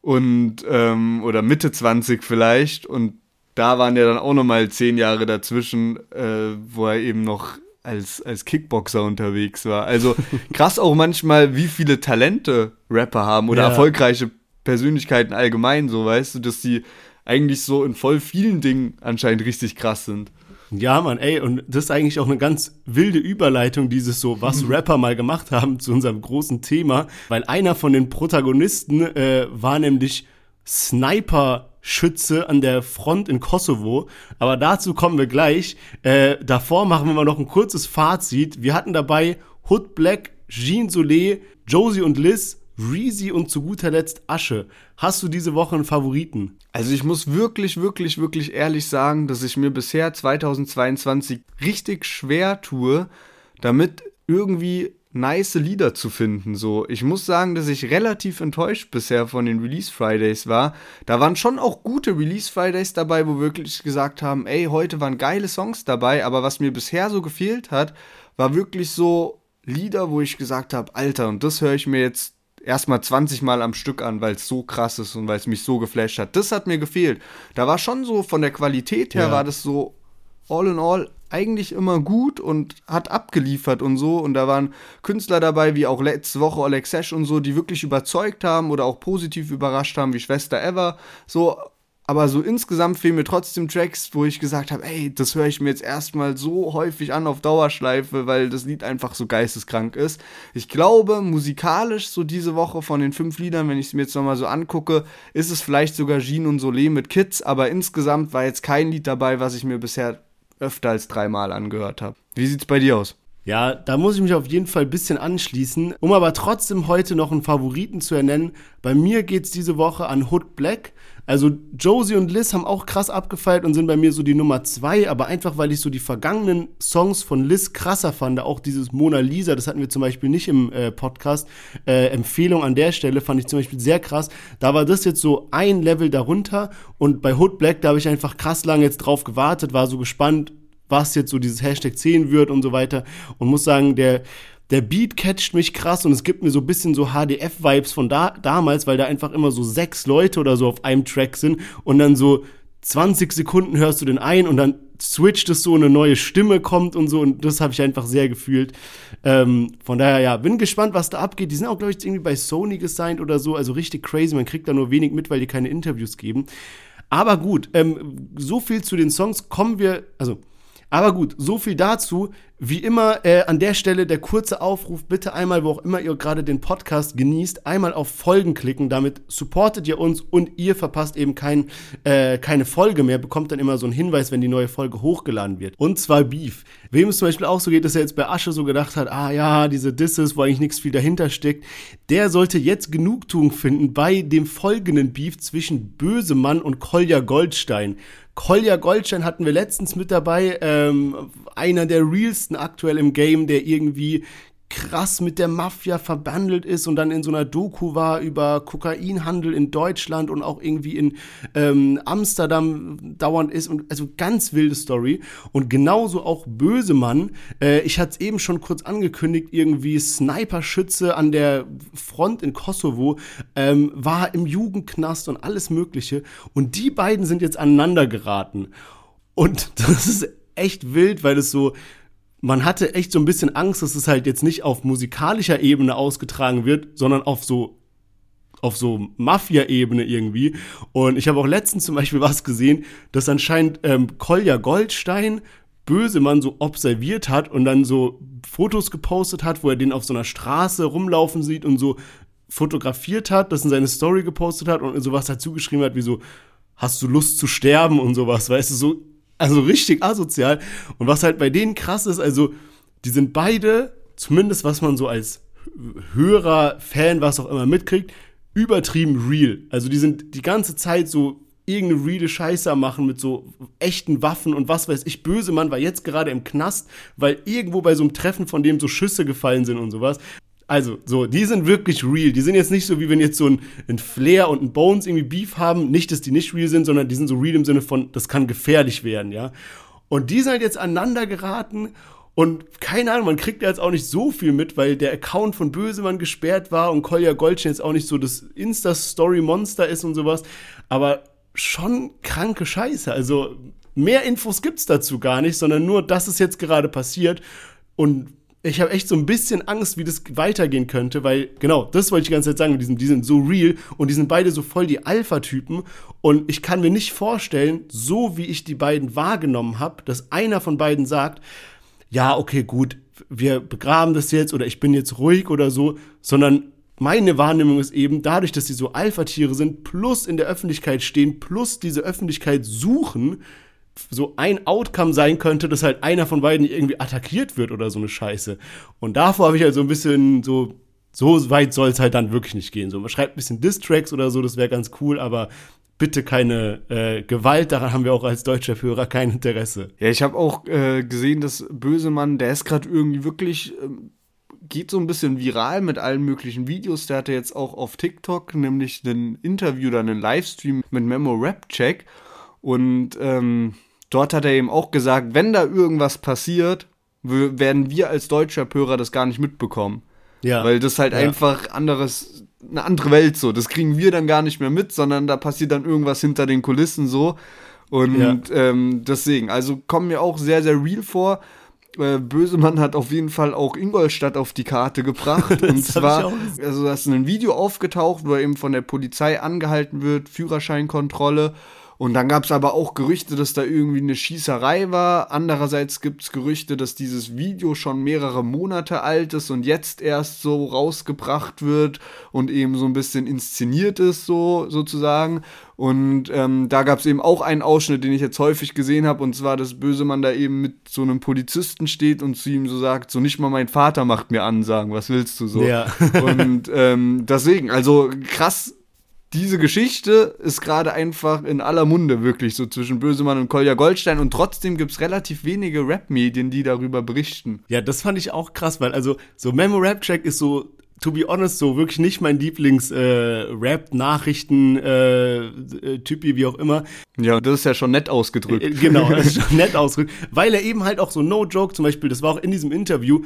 und ähm, oder Mitte 20 vielleicht und da waren ja dann auch nochmal zehn Jahre dazwischen, äh, wo er eben noch als, als Kickboxer unterwegs war. Also (laughs) krass auch manchmal, wie viele Talente Rapper haben oder ja. erfolgreiche Persönlichkeiten allgemein, so weißt du, dass die eigentlich so in voll vielen Dingen anscheinend richtig krass sind. Ja, Mann, ey, und das ist eigentlich auch eine ganz wilde Überleitung, dieses so, was mhm. Rapper mal gemacht haben zu unserem großen Thema, weil einer von den Protagonisten äh, war nämlich Sniper-Schütze an der Front in Kosovo. Aber dazu kommen wir gleich. Äh, davor machen wir mal noch ein kurzes Fazit. Wir hatten dabei Hood Black, Jean Solé, Josie und Liz, Reezy und zu guter Letzt Asche. Hast du diese Woche einen Favoriten? Also ich muss wirklich, wirklich, wirklich ehrlich sagen, dass ich mir bisher 2022 richtig schwer tue, damit irgendwie nice Lieder zu finden. So, ich muss sagen, dass ich relativ enttäuscht bisher von den Release Fridays war. Da waren schon auch gute Release Fridays dabei, wo wir wirklich gesagt haben, ey, heute waren geile Songs dabei, aber was mir bisher so gefehlt hat, war wirklich so Lieder, wo ich gesagt habe, Alter, und das höre ich mir jetzt erstmal 20 Mal am Stück an, weil es so krass ist und weil es mich so geflasht hat. Das hat mir gefehlt. Da war schon so von der Qualität her, Ja. war das so all in all eigentlich immer gut und hat abgeliefert und so. Und da waren Künstler dabei, wie auch letzte Woche Oleg Sesh und so, die wirklich überzeugt haben oder auch positiv überrascht haben, wie Schwester Ever. So, aber so insgesamt fehlen mir trotzdem Tracks, wo ich gesagt habe, ey, das höre ich mir jetzt erstmal so häufig an auf Dauerschleife, weil das Lied einfach so geisteskrank ist. Ich glaube, musikalisch so diese Woche von den fünf Liedern, wenn ich es mir jetzt nochmal so angucke, ist es vielleicht sogar Jean und Soleil mit Kids, aber insgesamt war jetzt kein Lied dabei, was ich mir bisher öfter als dreimal angehört habe. Wie sieht's bei dir aus? Ja, da muss ich mich auf jeden Fall ein bisschen anschließen. Um aber trotzdem heute noch einen Favoriten zu ernennen, bei mir geht's diese Woche an Hood Black. Also Josie und Liz haben auch krass abgefeilt und sind bei mir so die Nummer zwei, aber einfach weil ich so die vergangenen Songs von Liz krasser fand, auch dieses Mona Lisa, das hatten wir zum Beispiel nicht im äh, Podcast. Äh, Empfehlung an der Stelle fand ich zum Beispiel sehr krass. Da war das jetzt so ein Level darunter und bei Hood Black, da habe ich einfach krass lange jetzt drauf gewartet, war so gespannt, was jetzt so dieses Hashtag 10 wird und so weiter. Und muss sagen, der, der Beat catcht mich krass und es gibt mir so ein bisschen so HDF-Vibes von da, damals, weil da einfach immer so sechs Leute oder so auf einem Track sind und dann so 20 Sekunden hörst du den ein und dann switcht es so, eine neue Stimme kommt und so und das habe ich einfach sehr gefühlt. Ähm, von daher, ja, bin gespannt, was da abgeht. Die sind auch, glaube ich, irgendwie bei Sony gesigned oder so, also richtig crazy. Man kriegt da nur wenig mit, weil die keine Interviews geben. Aber gut, ähm, so viel zu den Songs kommen wir, also aber gut, so viel dazu. Wie immer äh, an der Stelle der kurze Aufruf, bitte einmal, wo auch immer ihr gerade den Podcast genießt, einmal auf Folgen klicken. Damit supportet ihr uns und ihr verpasst eben kein, äh, keine Folge mehr, bekommt dann immer so einen Hinweis, wenn die neue Folge hochgeladen wird. Und zwar Beef. Wem es zum Beispiel auch so geht, dass er jetzt bei Asche so gedacht hat, ah ja, diese Disses, wo eigentlich nichts viel dahinter steckt, der sollte jetzt Genugtuung finden bei dem folgenden Beef zwischen Bösemann und Kolja Goldstein. Kolja Goldstein hatten wir letztens mit dabei, ähm, einer der realsten aktuell im Game, der irgendwie krass mit der Mafia verbandelt ist und dann in so einer Doku war über Kokainhandel in Deutschland und auch irgendwie in ähm, Amsterdam dauernd ist und also ganz wilde Story. Und genauso auch Bösemann. Äh, ich hatte es eben schon kurz angekündigt, irgendwie Sniperschütze an der Front in Kosovo, ähm, war im Jugendknast und alles Mögliche. Und die beiden sind jetzt aneinander geraten und (laughs) das ist echt wild, weil es so man hatte echt so ein bisschen Angst, dass es halt jetzt nicht auf musikalischer Ebene ausgetragen wird, sondern auf so auf so Mafia-Ebene irgendwie. Und ich habe auch letztens zum Beispiel (laughs) was gesehen, dass anscheinend ähm, Kolja Goldstein Bösemann so observiert hat und dann so Fotos gepostet hat, wo er den auf so einer Straße rumlaufen sieht und so fotografiert hat, das in seine Story gepostet hat und sowas dazu geschrieben hat, wie so, hast du Lust zu sterben und sowas, weißt du, so also richtig asozial. Und was halt bei denen krass ist, also die sind beide, zumindest was man so als Hörer, Fan, was auch immer mitkriegt, übertrieben real. Also die sind die ganze Zeit so irgendeine reale Scheiße machen mit so echten Waffen und was weiß ich. Böse Mann war jetzt gerade im Knast, weil irgendwo bei so einem Treffen von dem so Schüsse gefallen sind und sowas. Also, so, die sind wirklich real. Die sind jetzt nicht so, wie wenn jetzt so ein, ein Flair und ein Bones irgendwie Beef haben. Nicht, dass die nicht real sind, sondern die sind so real im Sinne von, das kann gefährlich werden, ja. Und die sind halt jetzt aneinander geraten und keine Ahnung, man kriegt ja jetzt auch nicht so viel mit, weil der Account von Bösemann gesperrt war und Kolja Goldstein jetzt auch nicht so das Insta-Story-Monster ist und sowas. Aber schon kranke Scheiße. Also mehr Infos gibt's dazu gar nicht, sondern nur, dass es jetzt gerade passiert. Und ich habe echt so ein bisschen Angst, wie das weitergehen könnte, weil, genau, das wollte ich die ganze Zeit sagen, mit diesem, die sind so real und die sind beide so voll die Alpha-Typen und ich kann mir nicht vorstellen, so wie ich die beiden wahrgenommen habe, dass einer von beiden sagt, ja, okay, gut, wir begraben das jetzt oder ich bin jetzt ruhig oder so, sondern meine Wahrnehmung ist eben, dadurch, dass sie so Alpha-Tiere sind, plus in der Öffentlichkeit stehen, plus diese Öffentlichkeit suchen, so ein Outcome sein könnte, dass halt einer von beiden irgendwie attackiert wird oder so eine Scheiße. Und davor habe ich halt so ein bisschen so, so weit soll es halt dann wirklich nicht gehen. So, man schreibt ein bisschen Distracks oder so, das wäre ganz cool, aber bitte keine äh, Gewalt, daran haben wir auch als deutscher Hörer kein Interesse. Ja, ich habe auch äh, gesehen, dass Bösemann, der ist gerade irgendwie wirklich, ähm, geht so ein bisschen viral mit allen möglichen Videos. Der hatte jetzt auch auf TikTok nämlich ein Interview oder einen Livestream mit Memo Rap Check. Und ähm, dort hat er eben auch gesagt, wenn da irgendwas passiert, werden wir als deutscher Hörer das gar nicht mitbekommen. Ja. Weil das halt Ja. einfach anderes eine andere Welt so. Das kriegen wir dann gar nicht mehr mit, sondern da passiert dann irgendwas hinter den Kulissen so. Und Ja. ähm, deswegen, also kommen mir auch sehr, sehr real vor. Äh, Bösemann hat auf jeden Fall auch Ingolstadt auf die Karte gebracht. (laughs) und zwar, also da ist ein Video aufgetaucht, wo er eben von der Polizei angehalten wird, Führerscheinkontrolle. Und dann gab es aber auch Gerüchte, dass da irgendwie eine Schießerei war. Andererseits gibt es Gerüchte, dass dieses Video schon mehrere Monate alt ist und jetzt erst so rausgebracht wird und eben so ein bisschen inszeniert ist, so sozusagen. Und ähm, da gab es eben auch einen Ausschnitt, den ich jetzt häufig gesehen habe, und zwar, dass Bösemann da eben mit so einem Polizisten steht und zu ihm so sagt, so nicht mal mein Vater macht mir Ansagen, was willst du so? Ja. Und ähm, deswegen, also krass, diese Geschichte ist gerade einfach in aller Munde, wirklich so zwischen Bösemann und Kolja Goldstein. Und trotzdem gibt es relativ wenige Rap-Medien, die darüber berichten. Ja, das fand ich auch krass, weil also so Memo Rap Check ist so to be honest so wirklich nicht mein Lieblings äh, äh, äh, wie auch immer. Ja, das ist ja schon nett ausgedrückt. Äh, Genau, das ist (laughs) schon nett ausgedrückt, weil er eben halt auch so no joke zum Beispiel, das war auch in diesem Interview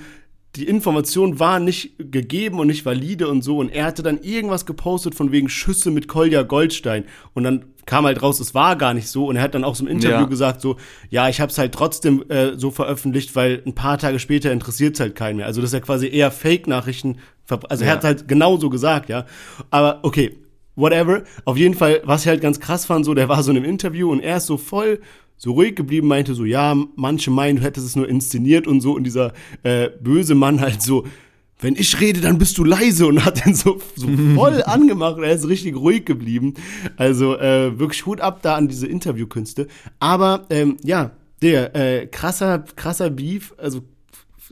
die Information war nicht gegeben und nicht valide und so. Und er hatte dann irgendwas gepostet von wegen Schüsse mit Kolja Goldstein. Und dann kam halt raus, es war gar nicht so. Und er hat dann auch so im Interview Ja. gesagt, so, ja, ich habe es halt trotzdem äh, so veröffentlicht, weil ein paar Tage später interessiert es halt keinen mehr. Also das ist ja quasi eher Fake-Nachrichten. Also er Ja. hat halt genau so gesagt, ja. Aber okay, whatever. Auf jeden Fall, was ich halt ganz krass fand, so, der war so in einem Interview und er ist so voll so ruhig geblieben, meinte so, ja, manche meinen, du hättest es nur inszeniert und so. Und dieser äh, böse Mann halt so, wenn ich rede, dann bist du leise und hat den so, so (laughs) voll angemacht. Er ist richtig ruhig geblieben. Also äh, wirklich Hut ab da an diese Interviewkünste. Aber ähm, ja, der äh, krasser, krasser Beef, also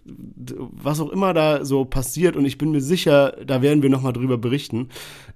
was auch immer da so passiert und ich bin mir sicher, da werden wir noch mal drüber berichten.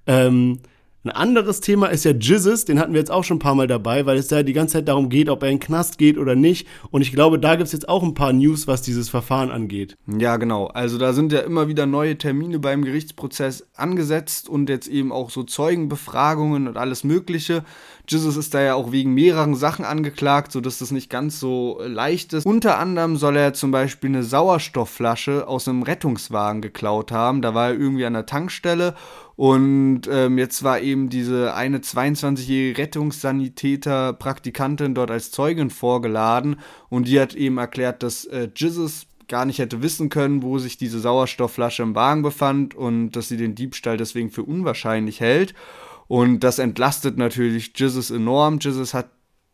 Ähm, ein anderes Thema ist ja Jizzes, den hatten wir jetzt auch schon ein paar Mal dabei, weil es da die ganze Zeit darum geht, ob er in den Knast geht oder nicht. Und ich glaube, da gibt es jetzt auch ein paar News, was dieses Verfahren angeht. Ja, genau. Also da sind ja immer wieder neue Termine beim Gerichtsprozess angesetzt und jetzt eben auch so Zeugenbefragungen und alles Mögliche. Jesus ist da ja auch wegen mehreren Sachen angeklagt, sodass das nicht ganz so leicht ist. Unter anderem soll er zum Beispiel eine Sauerstoffflasche aus einem Rettungswagen geklaut haben. Da war er irgendwie an der Tankstelle und ähm, jetzt war eben diese eine 22-jährige Rettungssanitäter-Praktikantin dort als Zeugin vorgeladen und die hat eben erklärt, dass äh, Jesus gar nicht hätte wissen können, wo sich diese Sauerstoffflasche im Wagen befand und dass sie den Diebstahl deswegen für unwahrscheinlich hält. Und das entlastet natürlich Jesus enorm. Jesus hat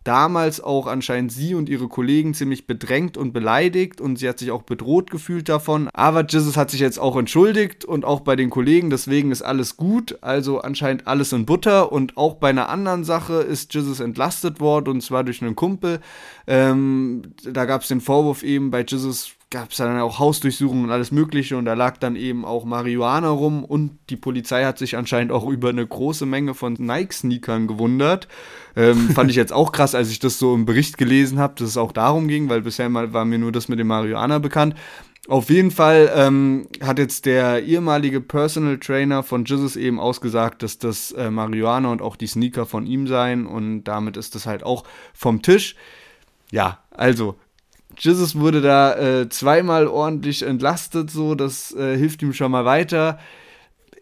damals auch anscheinend sie und ihre Kollegen ziemlich bedrängt und beleidigt und sie hat sich auch bedroht gefühlt davon. Aber Jesus hat sich jetzt auch entschuldigt und auch bei den Kollegen, deswegen ist alles gut. Also anscheinend alles in Butter und auch bei einer anderen Sache ist Jesus entlastet worden und zwar durch einen Kumpel. Ähm, da gab es den Vorwurf eben bei Jesus gab es dann auch Hausdurchsuchungen und alles Mögliche und da lag dann eben auch Marihuana rum und die Polizei hat sich anscheinend auch über eine große Menge von Nike-Sneakern gewundert. Ähm, (laughs) fand ich jetzt auch krass, als ich das so im Bericht gelesen habe, dass es auch darum ging, weil bisher mal war mir nur das mit dem Marihuana bekannt. Auf jeden Fall ähm, hat jetzt der ehemalige Personal Trainer von Jesus eben ausgesagt, dass das äh, Marihuana und auch die Sneaker von ihm seien und damit ist das halt auch vom Tisch. Ja, also Jesus wurde da äh, zweimal ordentlich entlastet, so das äh, hilft ihm schon mal weiter.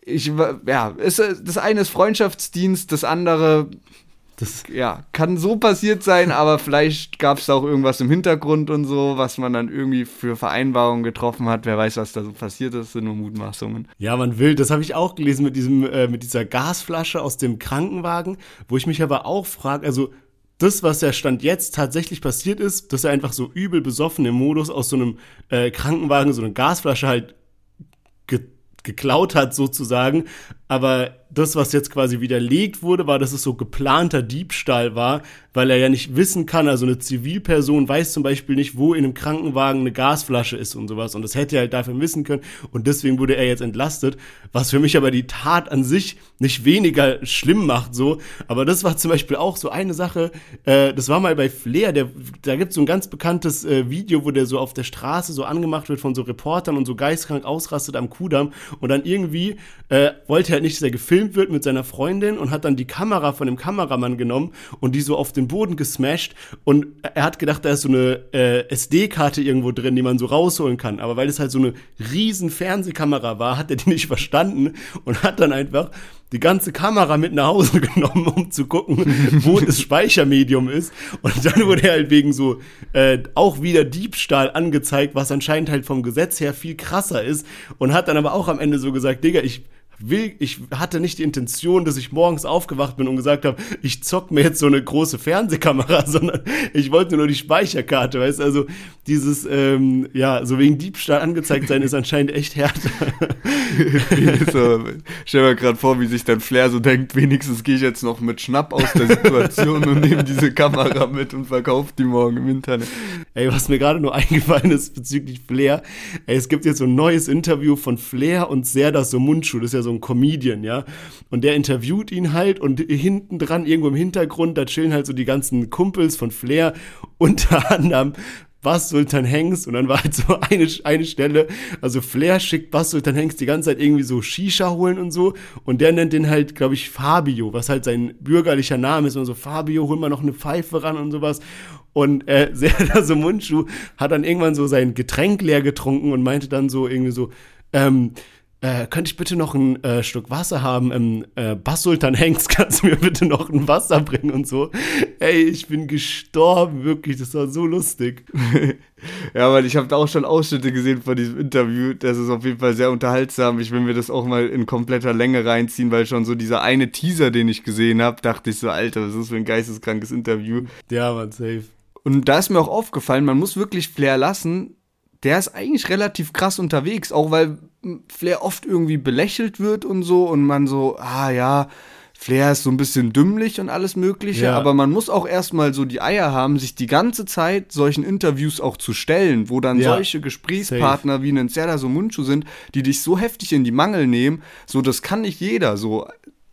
Ich ja, ist, äh, das eine ist Freundschaftsdienst, das andere Das, ja, kann so passiert sein, aber vielleicht gab es da auch irgendwas im Hintergrund und so, was man dann irgendwie für Vereinbarungen getroffen hat. Wer weiß, was da so passiert ist, sind nur Mutmaßungen. ja, man will, das habe ich auch gelesen mit diesem, äh, mit dieser Gasflasche aus dem Krankenwagen, wo ich mich aber auch frage, also das, was der Stand jetzt tatsächlich passiert ist, dass er einfach so übel besoffen im Modus aus so einem äh, Krankenwagen so eine Gasflasche halt ge geklaut hat sozusagen. Aber das, was jetzt quasi widerlegt wurde, war, dass es so geplanter Diebstahl war, weil er ja nicht wissen kann, also eine Zivilperson weiß zum Beispiel nicht, wo in einem Krankenwagen eine Gasflasche ist und sowas. Und das hätte er halt dafür wissen können. Und deswegen wurde er jetzt entlastet, was für mich aber die Tat an sich nicht weniger schlimm macht, so. Aber das war zum Beispiel auch so eine Sache, äh, das war mal bei Flair, der, da gibt es so ein ganz bekanntes äh, Video, wo der so auf der Straße so angemacht wird von so Reportern und so geistkrank ausrastet am Kudamm und dann irgendwie äh, wollte er halt nicht, dass er gefilmt wird mit seiner Freundin und hat dann die Kamera von dem Kameramann genommen und die so auf den Boden gesmashed und er hat gedacht, da ist so eine äh, SD-Karte irgendwo drin, die man so rausholen kann. Aber weil es halt so eine riesen Fernsehkamera war, hat er die nicht (laughs) verstanden und hat dann einfach die ganze Kamera mit nach Hause (laughs) genommen, um zu gucken, (laughs) wo das Speichermedium ist. Und dann wurde er halt wegen so äh, auch wieder Diebstahl angezeigt, was anscheinend halt vom Gesetz her viel krasser ist. Und hat dann aber auch am Ende so gesagt, Digga, ich will, ich hatte nicht die Intention, dass ich morgens aufgewacht bin und gesagt habe, ich zock mir jetzt so eine große Fernsehkamera, (laughs) sondern ich wollte nur die Speicherkarte, weißt also dieses, ähm, ja, so wegen Diebstahl angezeigt sein ist anscheinend echt härter. (laughs) so, stell mir gerade vor, wie sich dann Flair so denkt, wenigstens gehe ich jetzt noch mit Schnapp aus der Situation und nehme diese Kamera mit und verkaufe die morgen im Internet. Ey, was mir gerade nur (laughs) eingefallen ist bezüglich Flair, ey, es gibt jetzt so ein neues Interview von Flair und Serdar Somuncu, das ist ja so ein Comedian, ja, und der interviewt ihn halt und hinten dran, irgendwo im Hintergrund, da chillen halt so die ganzen Kumpels von Flair, (laughs) unter anderem Bass Sultan Hengst. Und dann war halt so eine, eine Stelle, also Flair schickt Bass Sultan Hengst die ganze Zeit irgendwie so Shisha holen und so. Und der nennt den halt, glaube ich, Fabio, was halt sein bürgerlicher Name ist. Und so, Fabio, hol mal noch eine Pfeife ran und sowas. Und äh, (laughs) Serdar so Mundschuh hat dann irgendwann so sein Getränk leer getrunken und meinte dann so irgendwie so, ähm, äh, könnte ich bitte noch ein äh, Stück Wasser haben? Ähm, äh, Bass-Sultan Hengst, (laughs) kannst du mir bitte noch ein Wasser bringen und so? Ey, ich bin gestorben, wirklich, das war so lustig. (laughs) ja, weil ich habe da auch schon Ausschnitte gesehen von diesem Interview. Das ist auf jeden Fall sehr unterhaltsam. Ich will mir das auch mal in kompletter Länge reinziehen, weil schon so dieser eine Teaser, den ich gesehen habe, dachte ich so, Alter, was ist das für ein geisteskrankes Interview. Ja, man, safe. Und da ist mir auch aufgefallen, man muss wirklich Flair lassen. Der ist eigentlich relativ krass unterwegs, auch weil Flair oft irgendwie belächelt wird und so und man so, ah ja, Flair ist so ein bisschen dümmlich und alles Mögliche, ja. aber man muss auch erstmal so die Eier haben, sich die ganze Zeit solchen Interviews auch zu stellen, wo dann ja. solche Gesprächspartner Safe. wie ein Serdar Somunchu sind, die dich so heftig in die Mangel nehmen, so das kann nicht jeder, so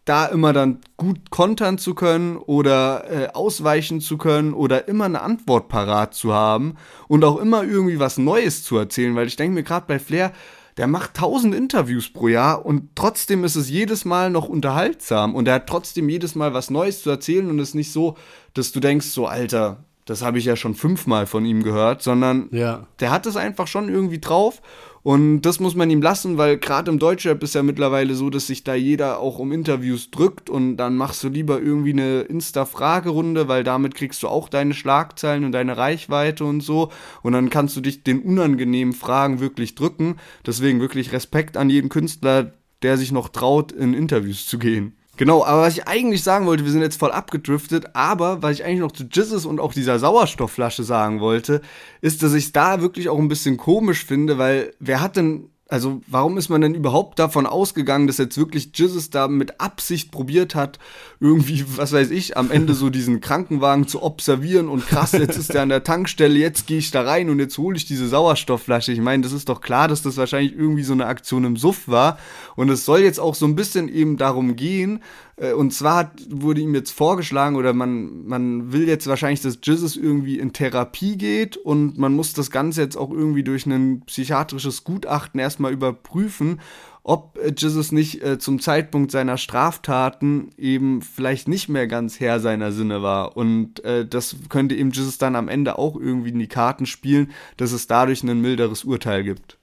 da immer dann gut kontern zu können oder äh, ausweichen zu können oder immer eine Antwort parat zu haben und auch immer irgendwie was Neues zu erzählen, weil ich denke mir gerade bei Flair, der macht tausend Interviews pro Jahr und trotzdem ist es jedes Mal noch unterhaltsam und er hat trotzdem jedes Mal was Neues zu erzählen und es ist nicht so, dass du denkst, so Alter, das habe ich ja schon fünfmal von ihm gehört, sondern ja. der hat es einfach schon irgendwie drauf und das muss man ihm lassen, weil gerade im Deutschrap ist ja mittlerweile so, dass sich da jeder auch um Interviews drückt und dann machst du lieber irgendwie eine Insta-Fragerunde, weil damit kriegst du auch deine Schlagzeilen und deine Reichweite und so. Und dann kannst du dich den unangenehmen Fragen wirklich drücken. Deswegen wirklich Respekt an jeden Künstler, der sich noch traut, in Interviews zu gehen. Genau, aber was ich eigentlich sagen wollte, wir sind jetzt voll abgedriftet, aber was ich eigentlich noch zu Jizzes und auch dieser Sauerstoffflasche sagen wollte, ist, dass ich es da wirklich auch ein bisschen komisch finde, weil wer hat denn also warum ist man denn überhaupt davon ausgegangen, dass jetzt wirklich Jesus da mit Absicht probiert hat, irgendwie, was weiß ich, am Ende so diesen Krankenwagen zu observieren und krass, jetzt ist der an der Tankstelle, jetzt gehe ich da rein und jetzt hole ich diese Sauerstoffflasche. Ich meine, das ist doch klar, dass das wahrscheinlich irgendwie so eine Aktion im Suff war und es soll jetzt auch so ein bisschen eben darum gehen, und zwar wurde ihm jetzt vorgeschlagen, oder man, man will jetzt wahrscheinlich, dass Jesus irgendwie in Therapie geht und man muss das Ganze jetzt auch irgendwie durch ein psychiatrisches Gutachten erstmal überprüfen, ob äh, Jesus nicht äh, zum Zeitpunkt seiner Straftaten eben vielleicht nicht mehr ganz Herr seiner Sinne war. Und äh, das könnte eben Jesus dann am Ende auch irgendwie in die Karten spielen, dass es dadurch ein milderes Urteil gibt.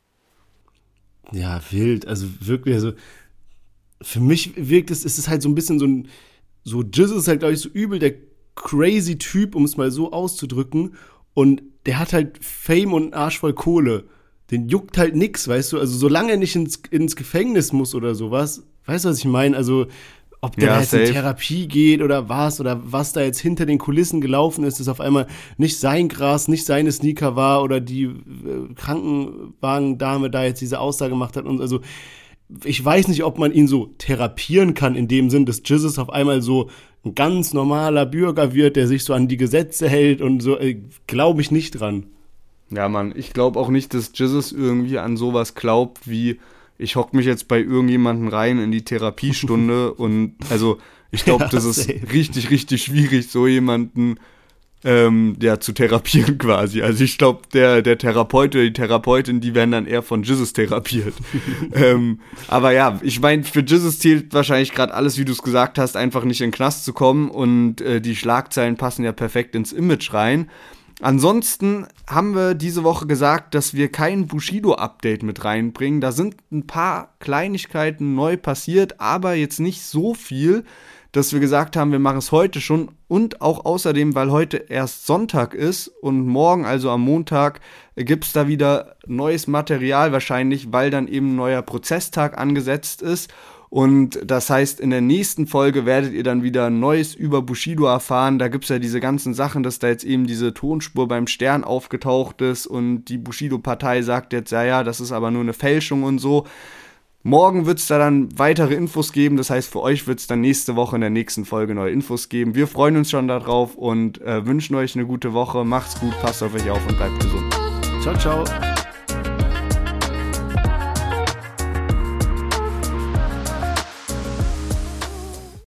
Ja, wild. Also wirklich, also für mich wirkt es, ist es halt so ein bisschen so ein, so Jizz ist halt, glaube ich, so übel der crazy Typ, um es mal so auszudrücken. Und der hat halt Fame und einen Arsch voll Kohle. Den juckt halt nix, weißt du? Also solange er nicht ins, ins Gefängnis muss oder sowas, weißt du, was ich meine? Also ob der ja, jetzt safe. in Therapie geht oder was oder was da jetzt hinter den Kulissen gelaufen ist, dass auf einmal nicht sein Gras, nicht seine Sneaker war oder die äh, Krankenwagendame da jetzt diese Aussage gemacht hat und also ich weiß nicht, ob man ihn so therapieren kann, in dem Sinn, dass Jesus auf einmal so ein ganz normaler Bürger wird, der sich so an die Gesetze hält und so, äh, glaube ich nicht dran. Ja, Mann, ich glaube auch nicht, dass Jesus irgendwie an sowas glaubt, wie ich hock mich jetzt bei irgendjemanden rein in die Therapiestunde (laughs) und also ich glaube, ja, das ist richtig, richtig schwierig, so jemanden ähm, ja, zu therapieren (laughs) quasi. Also ich glaube, der, der Therapeut oder die Therapeutin, die werden dann eher von Jesus therapiert. (laughs) ähm, aber ja, ich meine, für Jesus zählt wahrscheinlich gerade alles, wie du es gesagt hast, einfach nicht in den Knast zu kommen und äh, die Schlagzeilen passen ja perfekt ins Image rein. Ansonsten haben wir diese Woche gesagt, dass wir kein Bushido-Update mit reinbringen. Da sind ein paar Kleinigkeiten neu passiert, aber jetzt nicht so viel dass wir gesagt haben, wir machen es heute schon und auch außerdem, weil heute erst Sonntag ist und morgen, also am Montag, gibt es da wieder neues Material wahrscheinlich, weil dann eben ein neuer Prozesstag angesetzt ist. Und das heißt, in der nächsten Folge werdet ihr dann wieder Neues über Bushido erfahren. Da gibt es ja diese ganzen Sachen, dass da jetzt eben diese Tonspur beim Stern aufgetaucht ist und die Bushido-Partei sagt jetzt, ja, ja, das ist aber nur eine Fälschung und so. Morgen wird es da dann weitere Infos geben. Das heißt, für euch wird es dann nächste Woche in der nächsten Folge neue Infos geben. Wir freuen uns schon darauf und äh, wünschen euch eine gute Woche. Macht's gut, passt auf euch auf und bleibt gesund. Ciao, ciao.